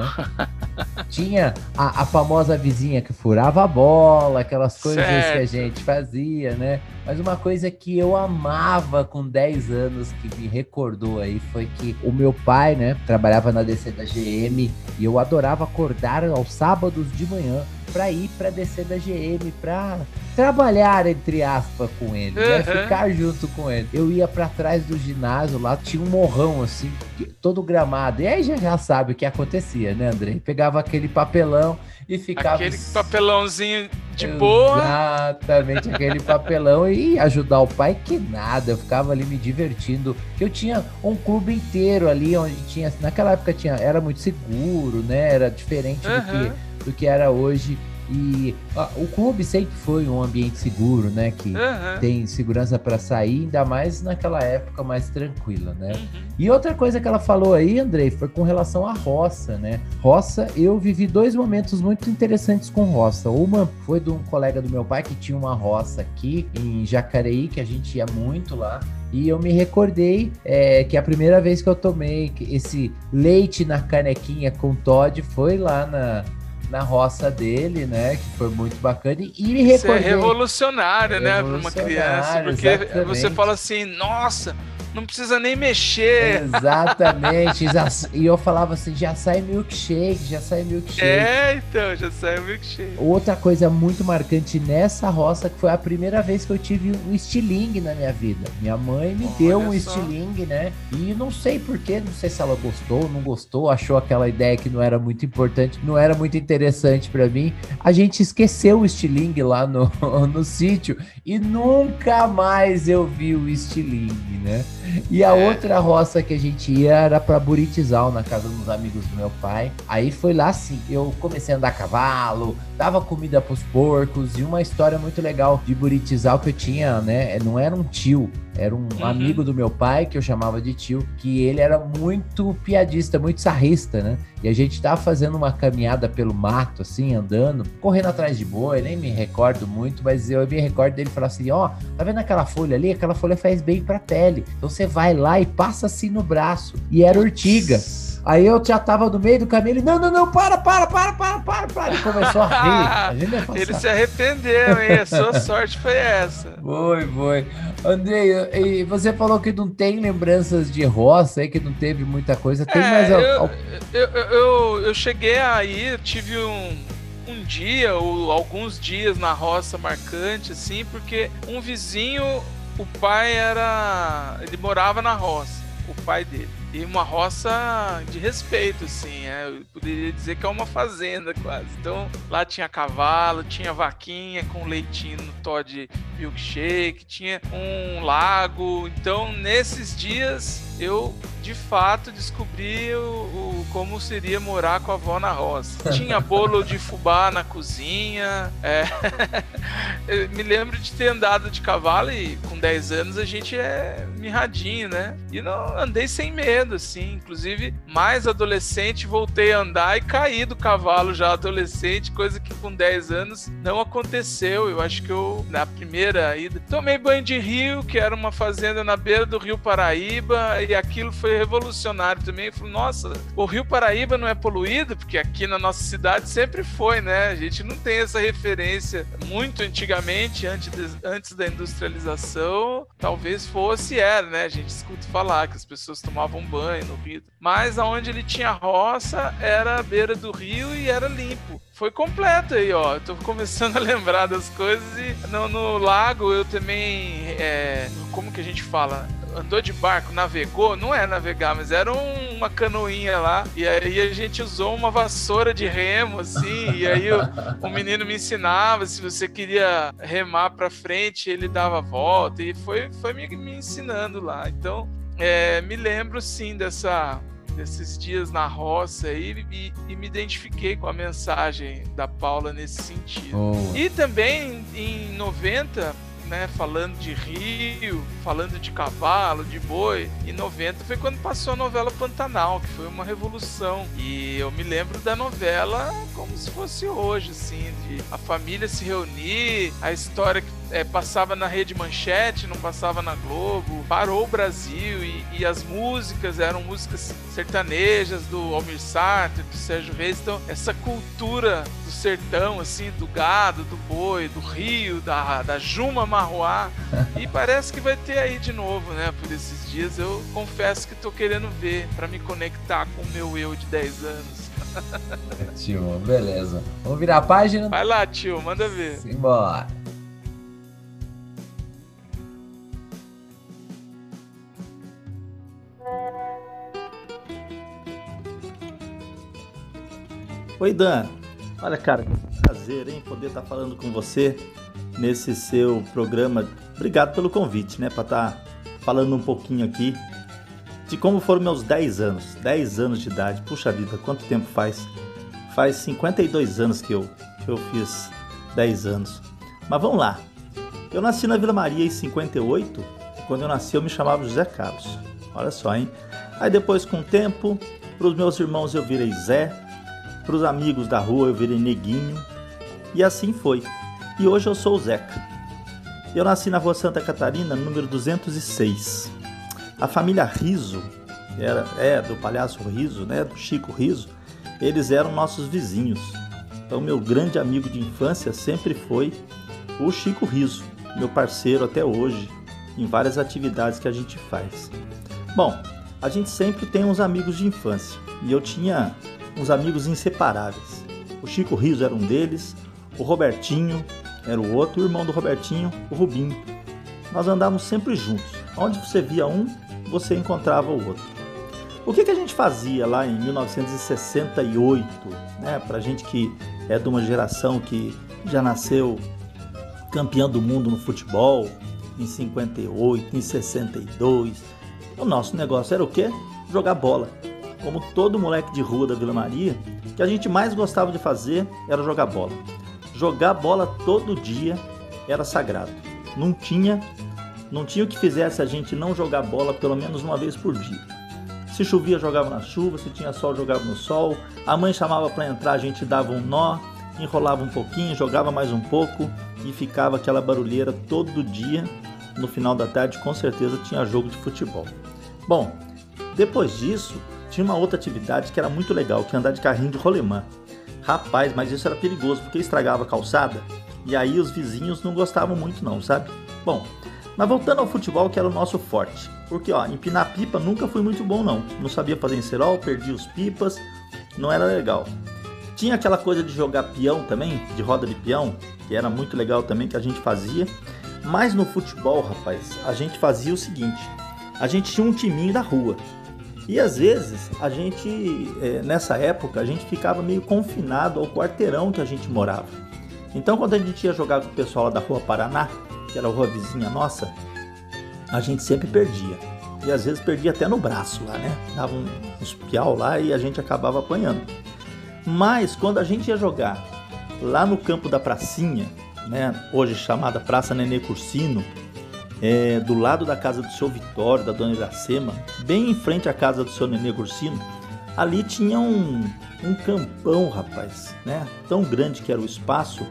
Tinha a, a, famosa vizinha que furava a bola, aquelas coisas certo. que a gente fazia, né? Mas uma coisa que eu amava com 10 anos, que me recordou aí, foi que o meu pai, né, trabalhava na DC da GM e eu adorava acordar aos sábados de manhã para ir para descer da GM, para trabalhar entre aspas com ele, uhum. né? Ficar junto com ele. Eu ia para trás do ginásio lá, tinha um morrão assim, todo gramado. E aí já já sabe o que acontecia, né, André? Pegava aquele papelão e ficava aquele papelãozinho de boa. Exatamente, aquele papelão e ajudar o pai que nada. Eu ficava ali me divertindo. Eu tinha um clube inteiro ali onde tinha, naquela época tinha, era muito seguro, né? Era diferente uhum. do que do que era hoje. E ó, o clube sempre foi um ambiente seguro, né? Que uhum. tem segurança para sair, ainda mais naquela época mais tranquila, né? Uhum. E outra coisa que ela falou aí, Andrei, foi com relação à roça, né? Roça, eu vivi dois momentos muito interessantes com roça. Uma foi de um colega do meu pai que tinha uma roça aqui em Jacareí, que a gente ia muito lá. E eu me recordei é, que a primeira vez que eu tomei esse leite na canequinha com Todd foi lá na, na roça dele, né? Que foi muito bacana. E me recordei... Isso é revolucionário, né? Para uma criança. Porque exatamente. você fala assim, nossa não precisa nem mexer. Exatamente. e eu falava assim, já sai milkshake, já sai milkshake. É, então, já sai milkshake. Outra coisa muito marcante nessa roça, que foi a primeira vez que eu tive um estilingue na minha vida. Minha mãe me Olha deu um só. estilingue, né? E não sei porquê, não sei se ela gostou, não gostou, achou aquela ideia que não era muito importante, não era muito interessante para mim. A gente esqueceu o estilingue lá no, no sítio e nunca mais eu vi o estilingue, né? E a é. outra roça que a gente ia era pra Buritizal, na casa dos amigos do meu pai. Aí foi lá assim, eu comecei a andar a cavalo, dava comida pros porcos, e uma história muito legal de Buritizal que eu tinha, né? Não era um tio, era um uhum. amigo do meu pai, que eu chamava de tio, que ele era muito piadista, muito sarrista, né? E a gente tava fazendo uma caminhada pelo mato, assim, andando, correndo atrás de boi, nem me recordo muito, mas eu me recordo dele falar assim: ó, oh, tá vendo aquela folha ali? Aquela folha faz bem pra pele. Então você vai lá e passa assim no braço. E era urtiga. Aí eu já tava no meio do caminho, ele, não, não, não, para, para, para, para, para, para. Ele começou a rir. A ele se arrependeu, hein? A sua sorte foi essa. Foi, foi. Andrei, e você falou que não tem lembranças de roça aí, que não teve muita coisa. Tem é, mais. Eu, eu, eu, eu, cheguei aí, tive um, um dia ou alguns dias na roça marcante, assim, porque um vizinho, o pai era. Ele morava na roça, o pai dele. E uma roça de respeito, assim, é, eu poderia dizer que é uma fazenda quase. Então lá tinha cavalo, tinha vaquinha com leitinho no Todd milkshake, tinha um lago. Então, nesses dias, eu de fato descobri o, o, como seria morar com a avó na roça. Tinha bolo de fubá na cozinha. É... me lembro de ter andado de cavalo e com 10 anos a gente é mirradinho, né? E não andei sem medo, assim. Inclusive, mais adolescente, voltei a andar e caí do cavalo já adolescente, coisa que com 10 anos não aconteceu. Eu acho que eu, na primeira ida, tomei banho de rio, que era uma fazenda na beira do Rio Paraíba, e aquilo foi revolucionário também. Eu falei, nossa, o Rio Paraíba não é poluído? Porque aqui na nossa cidade sempre foi, né? A gente não tem essa referência muito antigamente, antes, de, antes da industrialização, talvez fosse, era, né? A gente escuta falar que as pessoas tomavam banho no rio. Mas aonde ele tinha roça era a beira do rio e era limpo foi completo aí, ó. Tô começando a lembrar das coisas e no, no lago eu também. É, como que a gente fala? andou de barco, navegou, não é navegar, mas era um, uma canoinha lá. E aí a gente usou uma vassoura de remo, assim. e aí o, o, menino me ensinava se você queria remar para frente, ele dava a volta. E foi, foi me, me ensinando lá. Então, é, me lembro sim dessa desses dias na roça aí e, e, me identifiquei com a mensagem da Paula nesse sentido. Oh. E também em 90 né, falando de rio, falando de cavalo, de boi. E 90 foi quando passou a novela Pantanal, que foi uma revolução. E eu me lembro da novela como se fosse hoje, assim, de a família se reunir, a história que é, passava na Rede Manchete, não passava na Globo, parou o Brasil e, e, as músicas eram músicas sertanejas do Almir Sater, do Sérgio Reis, então essa cultura do sertão, assim, do gado, do boi, do rio, da, da Juma Marruá, e parece que vai ter aí de novo, né, por esses dias, eu confesso que tô querendo ver para me conectar com o meu eu de 10 anos. tio, beleza. Vamos virar a página? Vai lá, tio, manda ver. Simbora. Oi, Dan. Olha, cara, que prazer, hein, poder estar tá falando com você nesse seu programa. Obrigado pelo convite, né, para estar tá falando um pouquinho aqui de como foram meus 10 anos. 10 anos de idade. Puxa vida, quanto tempo faz? Faz 52 anos que eu, que eu fiz 10 anos. Mas vamos lá. Eu nasci na Vila Maria em 58. E quando eu nasci, eu me chamava José Carlos. Olha só, hein? Aí depois, com o tempo, para os meus irmãos eu virei Zé. Para os amigos da rua eu virei Neguinho. E assim foi. E hoje eu sou o Zeca. Eu nasci na rua Santa Catarina, número 206. A família Riso, era, é do palhaço Riso, né, do Chico Riso, eles eram nossos vizinhos. Então, meu grande amigo de infância sempre foi o Chico Riso, meu parceiro até hoje, em várias atividades que a gente faz. Bom, a gente sempre tem uns amigos de infância e eu tinha uns amigos inseparáveis. O Chico Riso era um deles, o Robertinho era o outro, o irmão do Robertinho, o Rubinho. Nós andávamos sempre juntos. Onde você via um, você encontrava o outro. O que, que a gente fazia lá em 1968, né? Pra gente que é de uma geração que já nasceu campeão do mundo no futebol em 58, em 62. O nosso negócio era o quê? Jogar bola como todo moleque de rua da Vila Maria, que a gente mais gostava de fazer era jogar bola. Jogar bola todo dia era sagrado. Não tinha, não tinha o que fizesse a gente não jogar bola pelo menos uma vez por dia. Se chovia, jogava na chuva, se tinha sol, jogava no sol. A mãe chamava para entrar, a gente dava um nó, enrolava um pouquinho, jogava mais um pouco e ficava aquela barulheira todo dia. No final da tarde, com certeza tinha jogo de futebol. Bom, depois disso, tinha uma outra atividade que era muito legal, que é andar de carrinho de rolemã. Rapaz, mas isso era perigoso porque estragava a calçada e aí os vizinhos não gostavam muito não, sabe? Bom, mas voltando ao futebol que era o nosso forte, porque ó, empinar pipa nunca foi muito bom não. Não sabia fazer encerol, perdia os pipas, não era legal. Tinha aquela coisa de jogar peão também, de roda de peão, que era muito legal também que a gente fazia. Mas no futebol, rapaz, a gente fazia o seguinte: a gente tinha um timinho da rua. E às vezes a gente, é, nessa época, a gente ficava meio confinado ao quarteirão que a gente morava. Então quando a gente ia jogar com o pessoal lá da Rua Paraná, que era a rua vizinha nossa, a gente sempre perdia. E às vezes perdia até no braço lá, né? Dava uns piau lá e a gente acabava apanhando. Mas quando a gente ia jogar lá no campo da pracinha, né? Hoje chamada Praça Nenê Cursino, é, do lado da casa do seu Vitório, da dona Iracema, bem em frente à casa do seu Nenê Cursino, ali tinha um, um campão, rapaz, né? Tão grande que era o espaço,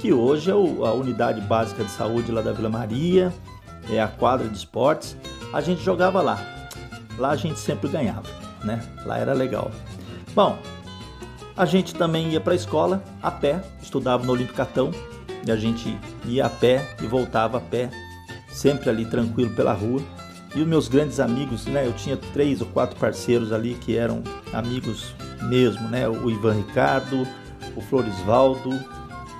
que hoje é o, a unidade básica de saúde lá da Vila Maria, é a quadra de esportes. A gente jogava lá. Lá a gente sempre ganhava, né? Lá era legal. Bom, a gente também ia para a escola a pé, estudava no Olímpico Catão, e a gente ia a pé e voltava a pé, sempre ali tranquilo pela rua. E os meus grandes amigos, né? Eu tinha três ou quatro parceiros ali que eram amigos mesmo, né? O Ivan Ricardo, o Florisvaldo,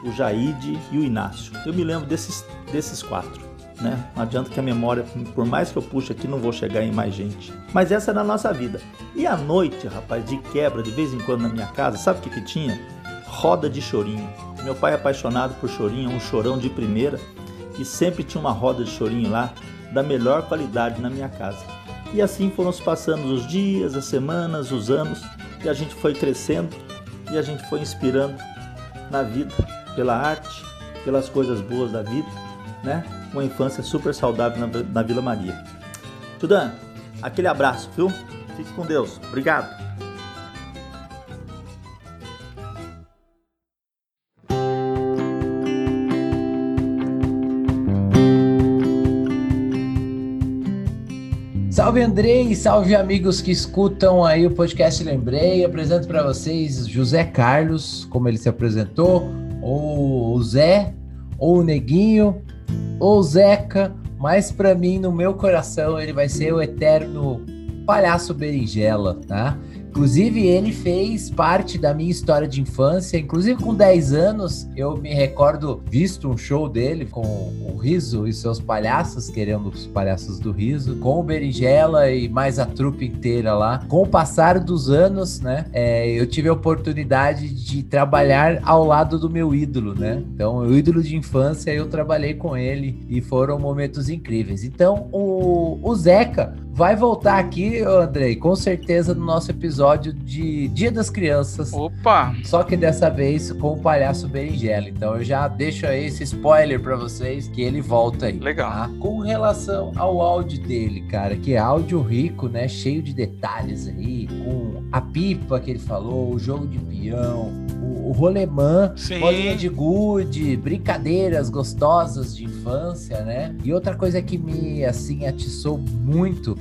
o Jaide e o Inácio. Eu me lembro desses, desses quatro. Né? Não adianta que a memória, por mais que eu puxe aqui, não vou chegar em mais gente. Mas essa era a nossa vida. E à noite, rapaz, de quebra, de vez em quando na minha casa, sabe o que, que tinha? Roda de chorinho. Meu pai é apaixonado por chorinho, um chorão de primeira, e sempre tinha uma roda de chorinho lá, da melhor qualidade na minha casa. E assim foram se passando os dias, as semanas, os anos, e a gente foi crescendo e a gente foi inspirando na vida, pela arte, pelas coisas boas da vida, né? Uma infância super saudável na, na Vila Maria. Tudan, aquele abraço, viu? Fique com Deus. Obrigado. Salve Andrei, salve amigos que escutam aí o podcast Lembrei. Apresento para vocês José Carlos, como ele se apresentou, ou o Zé, ou o Neguinho, ou o Zeca, mas para mim, no meu coração, ele vai ser o eterno palhaço berinjela, tá? Inclusive, ele fez parte da minha história de infância. Inclusive, com 10 anos, eu me recordo visto um show dele com o Riso e seus palhaços, querendo os palhaços do Riso, com o Berinjela e mais a trupe inteira lá. Com o passar dos anos, né, é, eu tive a oportunidade de trabalhar ao lado do meu ídolo, né? Então, o ídolo de infância, eu trabalhei com ele e foram momentos incríveis. Então, o, o Zeca vai voltar aqui, Andrei, com certeza no nosso episódio de Dia das Crianças. Opa! Só que dessa vez com o palhaço berinjela. Então eu já deixo aí esse spoiler para vocês que ele volta aí. Legal. Tá? Com relação ao áudio dele, cara, que é áudio rico, né? Cheio de detalhes aí, com a pipa que ele falou, o jogo de peão, o, o rolemã, bolinha de gude, brincadeiras gostosas de infância, né? E outra coisa que me, assim, atiçou muito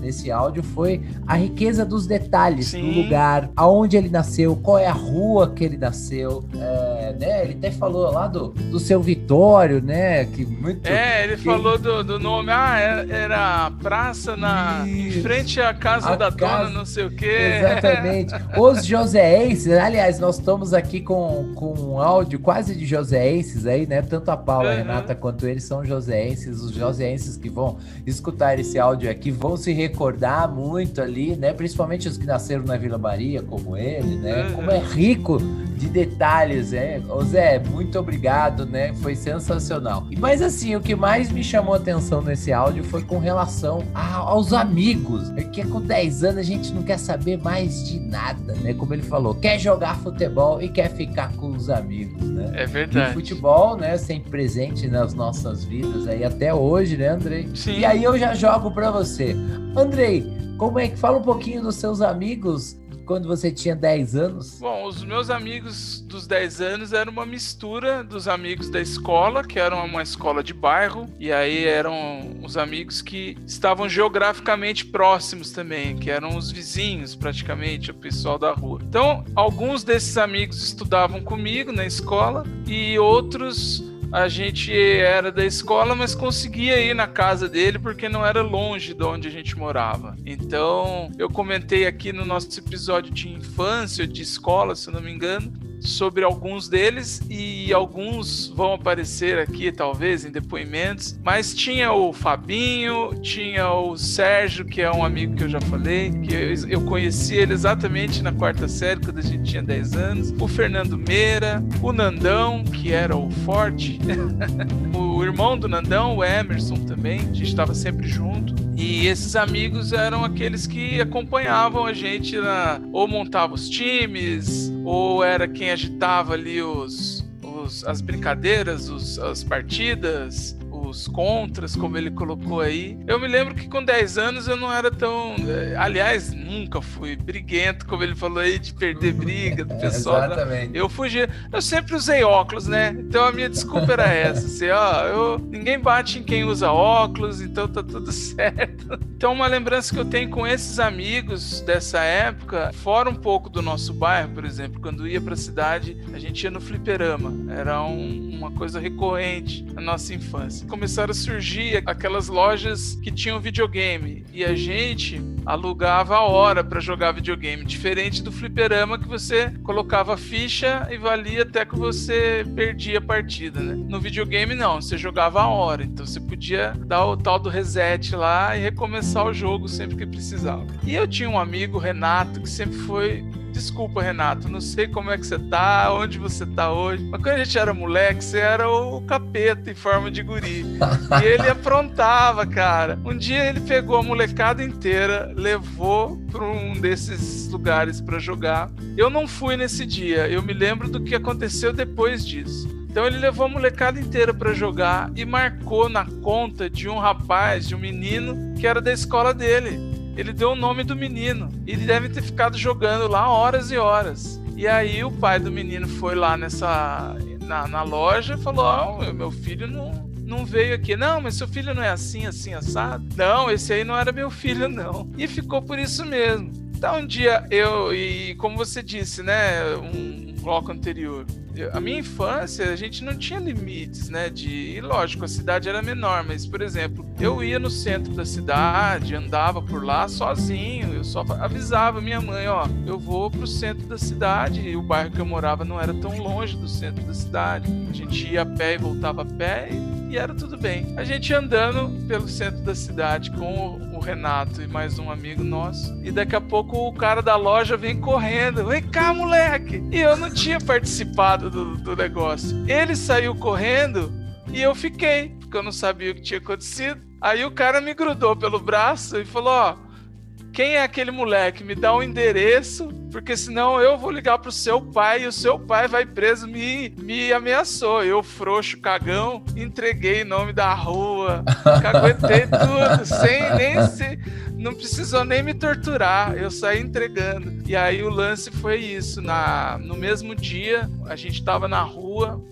nesse áudio foi a riqueza dos detalhes Sim. do lugar, aonde ele nasceu, qual é a rua que ele nasceu, é, né? Ele até falou lá do, do seu Vitório, né? Que muito. É, ele que- falou do, do nome, ah, era, era a praça na, em Isso. frente à casa A da casa- dona, não sei o quê. Exatamente. Os joséenses, aliás, nós estamos aqui com, com um áudio quase de joséenses aí, né? Tanto a Paula, Uhum. Renata quanto eles são joséenses. Os joséenses que vão escutar esse áudio aqui vão se recordar muito ali, né? Principalmente os que nasceram na Vila Maria, como ele, né? Uhum. Como é rico de detalhes, né? Ô Zé, muito obrigado, né? Foi sensacional. E Mas assim, o que mais me chamou a atenção nesse áudio foi com relação a- aos amigos. É que com 10 anos a gente não quer saber mais de nada, né? Como ele falou, quer jogar futebol e quer ficar com os amigos, né? É E o verdade. futebol, né, sempre presente nas nossas vidas aí até hoje, né, Andrei? Sim. E aí eu já jogo pra você. Andrei, como é que fala um pouquinho dos seus amigos quando você tinha 10 anos? Bom, os meus amigos dos 10 anos eram uma mistura dos amigos da escola, que eram uma escola de bairro, e aí eram os amigos que estavam geograficamente próximos também, que eram os vizinhos praticamente, o pessoal da rua. Então, alguns desses amigos estudavam comigo na escola e outros a gente era da escola, mas conseguia ir na casa dele porque não era longe de onde a gente morava. Então, eu comentei aqui no nosso episódio de infância, de escola, se não me engano, sobre alguns deles e alguns vão aparecer aqui talvez em depoimentos, mas tinha o Fabinho, tinha o Sérgio, que é um amigo que eu já falei, que eu, eu conheci ele exatamente na quarta série, quando a gente tinha 10 anos, o Fernando Meira, o Nandão, que era o Forte, o irmão do Nandão, o Emerson também, a gente estava sempre junto. E esses amigos eram aqueles que acompanhavam a gente na, ou montava os times, ou era quem agitava ali os, os as brincadeiras, os, as partidas, os contras, como ele colocou aí. Eu me lembro que com 10 anos eu não era tão. eh, Aliás, nunca fui briguento, como ele falou aí, de perder briga do pessoal. Exatamente. Eu fugi. Eu sempre usei óculos, né? Então a minha desculpa era essa. Assim, ó, eu, ninguém bate em quem usa óculos, então tá tudo certo. Então, uma lembrança que eu tenho com esses amigos dessa época, fora um pouco do nosso bairro, por exemplo, quando ia pra cidade, a gente ia no fliperama. Era um- uma coisa recorrente na nossa infância. Começaram a surgir aquelas lojas que tinham videogame e a gente alugava a hora para jogar videogame, diferente do fliperama que você colocava ficha e valia até que você perdia a partida, né? No videogame não, você jogava a hora, então você podia dar o tal do reset lá e recomeçar o jogo sempre que precisava. E eu tinha um amigo, Renato, que sempre foi Desculpa, Renato, não sei como é que você tá, onde você tá hoje. Mas quando a gente era moleque, você era o capeta em forma de guri. E ele aprontava, cara. Um dia ele pegou a molecada inteira, levou para um desses lugares para jogar. Eu não fui nesse dia, eu me lembro do que aconteceu depois disso. Então ele levou a molecada inteira para jogar e marcou na conta de um rapaz, de um menino que era da escola dele. Ele deu o nome do menino. E ele deve ter ficado jogando lá horas e horas. E aí o pai do menino foi lá nessa na, na loja e falou: Ó, meu filho não, não veio aqui. Não, mas seu filho não é assim, assim, assado? Não, esse aí não era meu filho, não. E ficou por isso mesmo. Então um dia eu, e como você disse, né, um bloco anterior, a minha infância a gente não tinha limites, né, de, e lógico, a cidade era menor, mas por exemplo, eu ia no centro da cidade, andava por lá sozinho, eu só avisava minha mãe, ó, eu vou pro centro da cidade, e o bairro que eu morava não era tão longe do centro da cidade. A gente ia a pé e voltava a pé e, e era tudo bem. A gente andando pelo centro da cidade com o, Renato e mais um amigo nosso, e daqui a pouco o cara da loja vem correndo, vem cá, moleque! E eu não tinha participado do, do negócio. Ele saiu correndo e eu fiquei, porque eu não sabia o que tinha acontecido. Aí o cara me grudou pelo braço e falou: Ó, quem é aquele moleque? Me dá um endereço, porque senão eu vou ligar pro seu pai e o seu pai vai preso. Me, me ameaçou. Eu, frouxo, cagão, entreguei nome da rua, caguetei tudo, sem nem se. Não precisou nem me torturar, eu saí entregando. E aí o lance foi isso. Na, no mesmo dia, a gente tava na rua,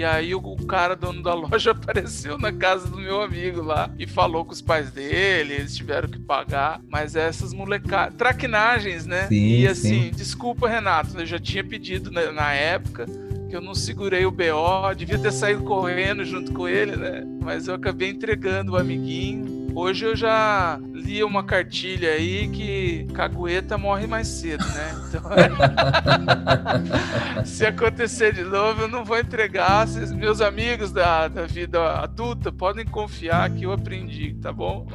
e aí o, cara, dono da loja, apareceu na casa do meu amigo lá e falou com os pais dele, eles tiveram que pagar. Mas essas molecadas. Traquinagens, né? Sim, e assim, sim. desculpa, Renato, eu já tinha pedido na, na época. Que eu não segurei o BO, devia ter saído correndo junto com ele, né? Mas eu acabei entregando o amiguinho. Hoje eu já li uma cartilha aí que cagueta morre mais cedo, né? Então, se acontecer de novo, eu não vou entregar. Meus amigos da, da vida adulta podem confiar que eu aprendi, tá bom?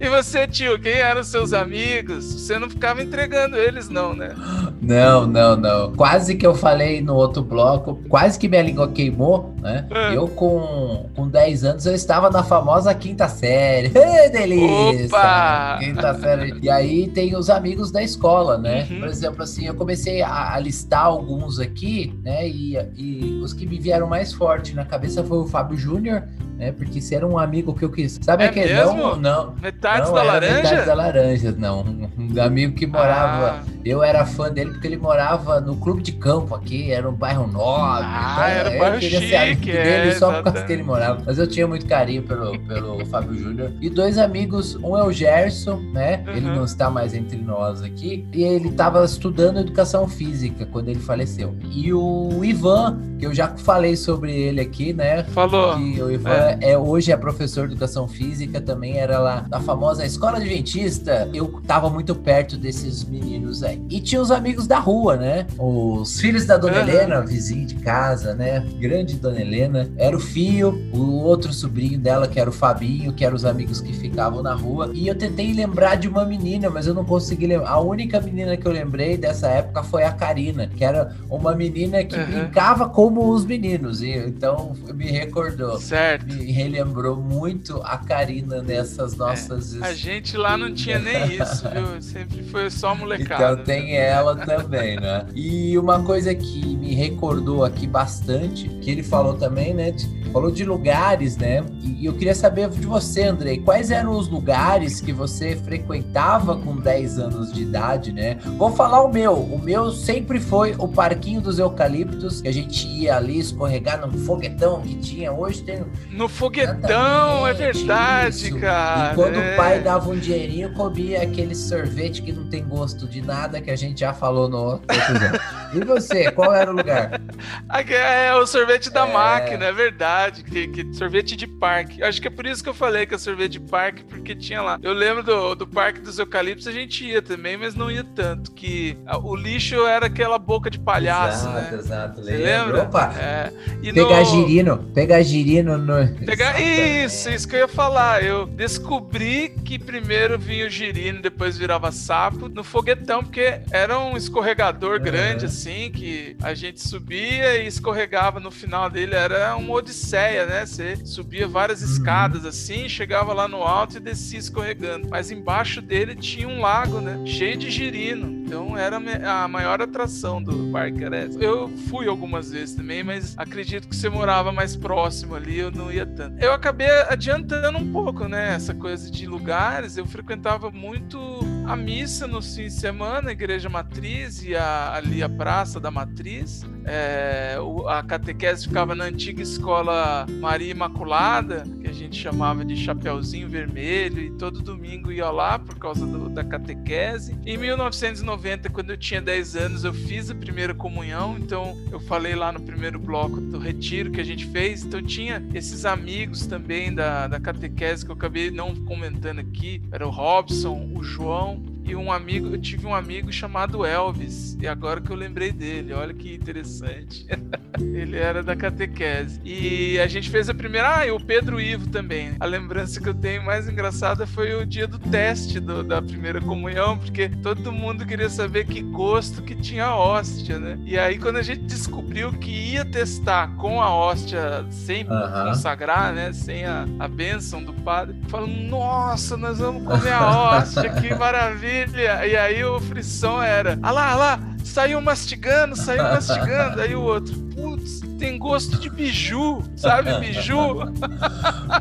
E você, tio, quem eram os seus amigos? Você não ficava entregando eles, não, né? Não, não, não. Quase que eu falei no outro bloco, quase que minha língua queimou, né? É. Eu com, com 10 anos eu estava na famosa quinta série. Delícia! Opa! Quinta série. E aí tem os amigos da escola, né? Uhum. Por exemplo, assim, eu comecei a, a listar alguns aqui, né? E, e os que me vieram mais forte na cabeça foi o Fábio Júnior, né? Porque se era um amigo que eu quis. Sabe É aquele mesmo? não, não, Metades não da laranja? Metades da laranja, não. Um amigo que morava. Ah, Eu era fã dele porque ele morava no clube de campo aqui, era um bairro nobre. Ah, era um eu bairro queria ser amigo chique, dele é, só por causa que ele morava. Mas eu tinha muito carinho pelo, pelo Fábio Júnior. E dois amigos, um é o Gerson, né? Ele Uhum. não está mais entre nós aqui. E ele estava estudando educação física quando ele faleceu. E o Ivan, que eu já falei sobre ele aqui, né? falou. Que o Ivan é. hoje é professor de educação física, também era lá na famosa escola adventista. Eu tava muito perto desses meninos aí. É, e tinha os amigos da rua, né? Os filhos da Dona Aham. Helena, vizinho de casa, né? Grande Dona Helena. Era o Fio, o outro sobrinho dela, que era o Fabinho, que eram os amigos que ficavam na rua. E eu tentei lembrar de uma menina, mas eu não consegui lembrar. A única menina que eu lembrei dessa época foi a Karina, que era uma menina que Aham. brincava como os meninos. E, então me recordou. Certo. Me relembrou muito a Karina nessas nossas. A gente lá não tinha nem isso, viu? Sempre foi só molecada. Então tem ela também, né? E uma coisa que me recordou aqui bastante, que ele falou também, né? Falou de lugares, né? E eu queria saber de você, Andrei, quais eram os lugares que você frequentava com 10 anos de idade, né? Vou falar o meu. O meu sempre foi o Parquinho dos Eucaliptos, que a gente ia ali escorregar num foguetão que tinha. Hoje tem No foguetão, é verdade, isso. cara. E quando é. o pai dava um dinheirinho, comia aquele sorvete que não tem gosto de nada, que a gente já falou no outro episódio. E você, qual era o lugar? Que É o sorvete da É. máquina, é verdade. Que, que- sorvete de parque. Acho que é por isso que eu falei que é sorvete de parque, porque tinha lá. Eu lembro do, do Parque dos Eucaliptos, a gente ia também, mas não ia tanto. Que o lixo era aquela boca de palhaço, exato, né? exato. Você lembro. lembra? Opa, É. E pegar no- girino, pegar girino no... Pegar... Exatamente. Isso, isso que eu ia falar. Eu descobri que primeiro vinha o girino, depois virava sapo no foguetão, porque era um escorregador Uhum. grande, assim, que a gente subia e escorregava no final dele. Era uma odisseia, né? Você subia várias Uhum. escadas assim, chegava lá no alto e descia escorregando. Mas embaixo dele tinha um lago, né? Cheio de girino. Então era a maior atração do parque era essa. Eu fui algumas vezes também, mas acredito que você morava mais próximo ali, eu não ia tanto. Eu acabei adiantando um pouco, né? Essa coisa de lugares. Eu frequentava muito a missa no fim de semana, a igreja matriz e a- ali a praça da matriz. É, a catequese ficava na antiga escola Maria Imaculada, que a gente chamava de Chapeuzinho Vermelho, e todo domingo ia lá por causa do- da catequese. Em 1990, quando eu tinha 10 anos, eu fiz a primeira comunhão, então eu falei lá no primeiro bloco do retiro que a gente fez, então tinha esses amigos também da, da catequese que eu acabei não comentando aqui, era o Robson, o João, e um amigo, eu tive um amigo chamado Elvis, e agora que eu lembrei dele, olha que interessante. Ele era da catequese. E a gente fez a primeira. Ah, e o Pedro Ivo também. A lembrança que eu tenho mais engraçada foi o dia do teste do- da primeira comunhão, porque todo mundo queria saber que gosto que tinha a hóstia, né? E aí, quando a gente descobriu que ia testar com a hóstia sem Aham. consagrar, né? Sem a, a bênção do padre, falando: Nossa, nós vamos comer a hóstia, que maravilha! E aí o frição era: Ah lá, ah lá, saiu mastigando, saiu mastigando. Aí o outro: Putz, tem gosto de biju, sabe? Biju.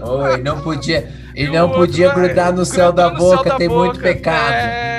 Oi, não podia, E não outro, podia ah, grudar no céu da no céu boca, da tem muito boca. pecado. É,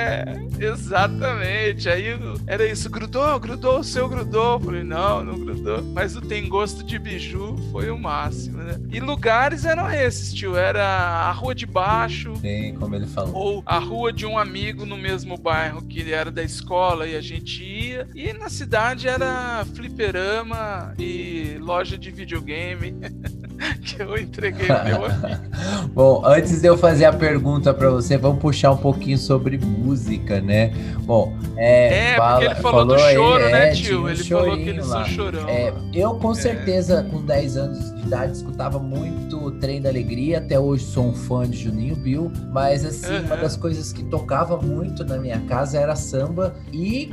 exatamente. Aí era isso, grudou, grudou, o seu grudou. Eu Falei, não, não grudou. Mas o tem gosto de biju foi o máximo, né? E lugares eram esses, tio. Era a rua de baixo, Sim, como ele falou. ou a rua de um amigo no mesmo bairro que ele era da escola e a gente ia. E na cidade era fliperama e loja de videogame que eu entreguei meu amigo. Bom, antes de eu fazer a pergunta pra você, vamos puxar um pouquinho sobre música, né? Bom, é. É, fala- porque ele falou, do aí, choro, é, né, tio? Ele falou que eles são chorão. É, eu com certeza, com 10 anos de idade, escutava muito o Trem da Alegria. Até hoje sou um fã de Juninho Bill. Mas, assim, uma Aham. das coisas que tocava muito na minha casa era samba. E,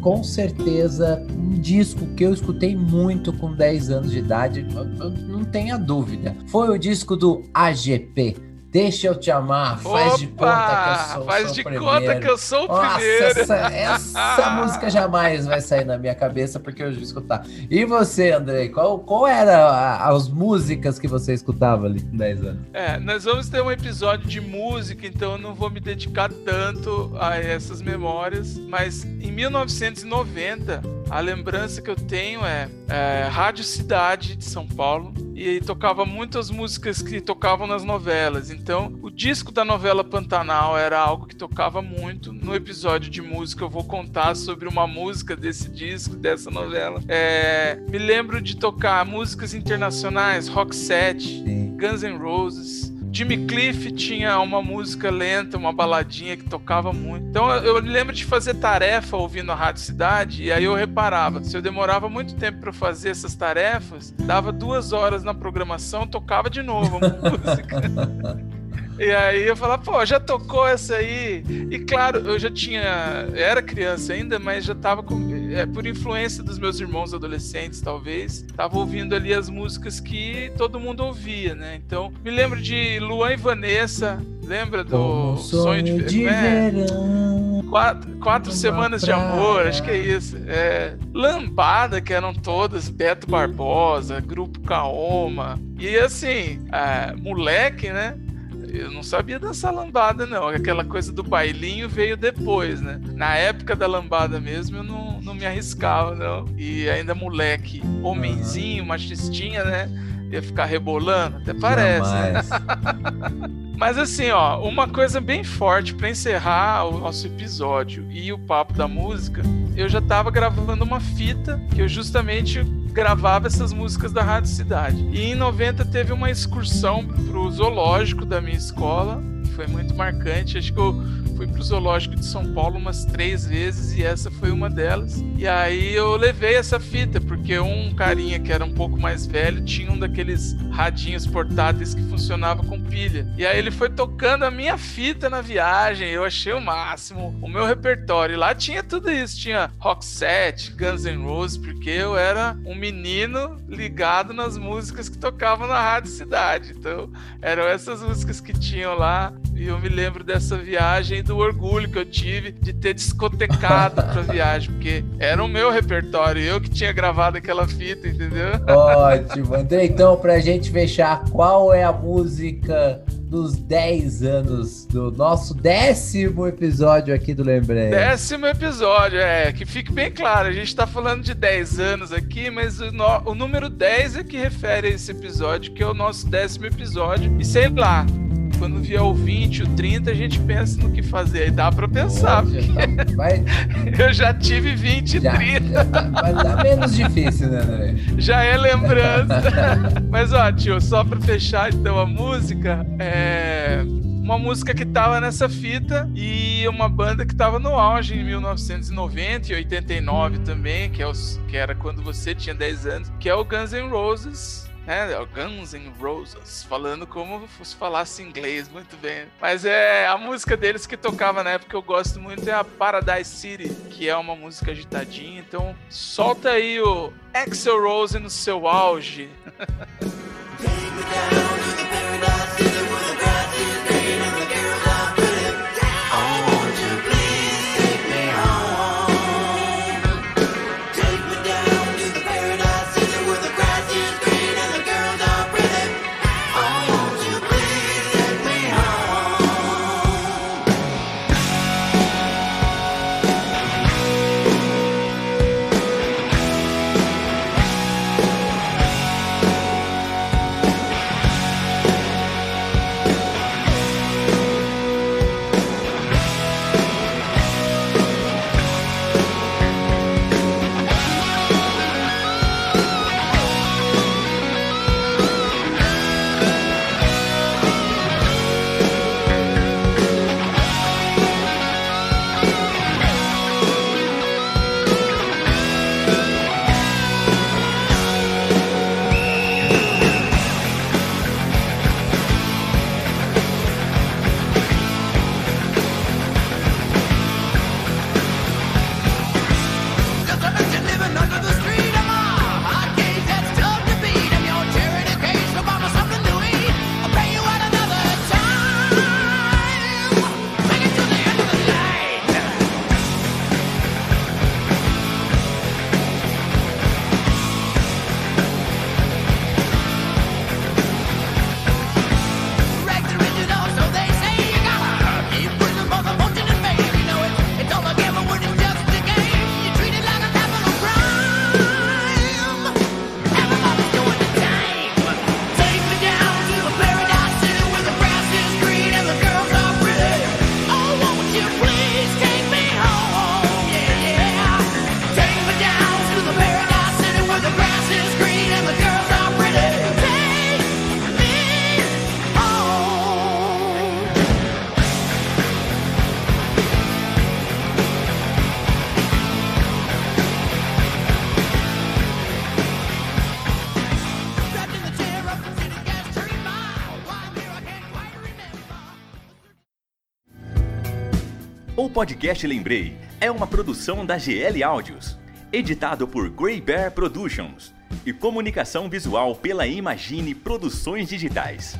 com certeza, um disco que eu escutei muito com 10 anos de idade, não tenha dúvida, foi o disco do AGP. Deixa eu te amar, faz de conta que eu sou, faz de primeiro. conta que eu sou o Nossa, primeiro. essa, essa música jamais vai sair na minha cabeça porque eu já escutar. E você, Andrei, qual, qual era a- as músicas que você escutava ali com 10 anos? É, nós vamos ter um episódio de música, então eu não vou me dedicar tanto a essas memórias. Mas em 1990, a lembrança que eu tenho é, é Rádio Cidade de São Paulo. E tocava muitas músicas que tocavam nas novelas. Então, o disco da novela Pantanal era algo que tocava muito. No episódio de música, eu vou contar sobre uma música desse disco, dessa novela. É, me lembro de tocar músicas internacionais, Rock 7, Sim. Guns N' Roses, Jimmy Cliff tinha uma música lenta, uma baladinha que tocava muito. Então eu, lembro de fazer tarefa ouvindo a Rádio Cidade, e aí eu reparava, se eu demorava muito tempo para fazer essas tarefas, dava duas horas na programação, tocava de novo a música. E aí eu falava, pô, já tocou essa aí? E claro, eu já tinha. Era criança ainda, mas já tava com. É, por influência dos meus irmãos adolescentes, talvez, tava ouvindo ali as músicas que todo mundo ouvia, né? Então, me lembro de Luan e Vanessa, lembra do Sonho de, de é, verão. Quatro, quatro semanas de praia. amor, acho que é isso. É, Lambada, que eram todas, Beto Barbosa, Grupo Kaoma. E assim, é, moleque, né? Eu não sabia dançar lambada, não. Aquela coisa do bailinho veio depois, né? Na época da lambada mesmo, eu não, não me arriscava, não. E ainda moleque, homenzinho, machistinha, né? Ia ficar rebolando, até parece. né? Mas assim, ó, uma coisa bem forte para encerrar o nosso episódio e o papo da música, eu já tava gravando uma fita que eu justamente gravava essas músicas da Rádio Cidade. E em 90 teve uma excursão pro zoológico da minha escola, foi muito marcante. Acho que eu fui pro zoológico de São Paulo umas três vezes e essa foi uma delas. E aí eu levei essa fita, porque um carinha que era um pouco mais velho tinha um daqueles radinhos portáteis que funcionava com pilha. E aí ele foi tocando a minha fita na viagem, eu achei o máximo, o meu repertório. E lá tinha tudo isso, tinha rock set, Guns N' Roses, porque eu era um menino ligado nas músicas que tocavam na Rádio Cidade. Então, eram essas músicas que tinham lá. E eu me lembro dessa viagem e do orgulho que eu tive de ter discotecado pra viagem, porque era o meu repertório, eu que tinha gravado aquela fita, entendeu? Ótimo. André, então, pra gente fechar, qual é a música dos 10 anos do nosso décimo episódio aqui do Lembrei? Décimo episódio, é, que fique bem claro, a gente tá falando de 10 anos aqui, mas o, no- o número 10 é que refere a esse episódio, que é o nosso décimo episódio. E sei lá, quando vier o 20, o 30, a gente pensa no que fazer. Aí dá pra pensar, Hoje, então, vai, eu já tive 20 e já, 30. já tá, vai dar menos difícil, né, André? Já é lembrança. Mas ó, tio, só pra fechar então a música, é uma música que tava nessa fita e uma banda que tava no auge em 1990 e 89 também, que, é os, que era quando você tinha 10 anos, que é o Guns N' Roses. Né? Guns N' Roses, falando como se falasse inglês muito bem. Mas é a música deles que tocava na época que eu gosto muito é a Paradise City, que é uma música agitadinha. Então solta aí o Axel Rose no seu auge. O podcast Lembrei é uma produção da GL Áudios, editado por Grey Bear Productions e comunicação visual pela Imagine Produções Digitais.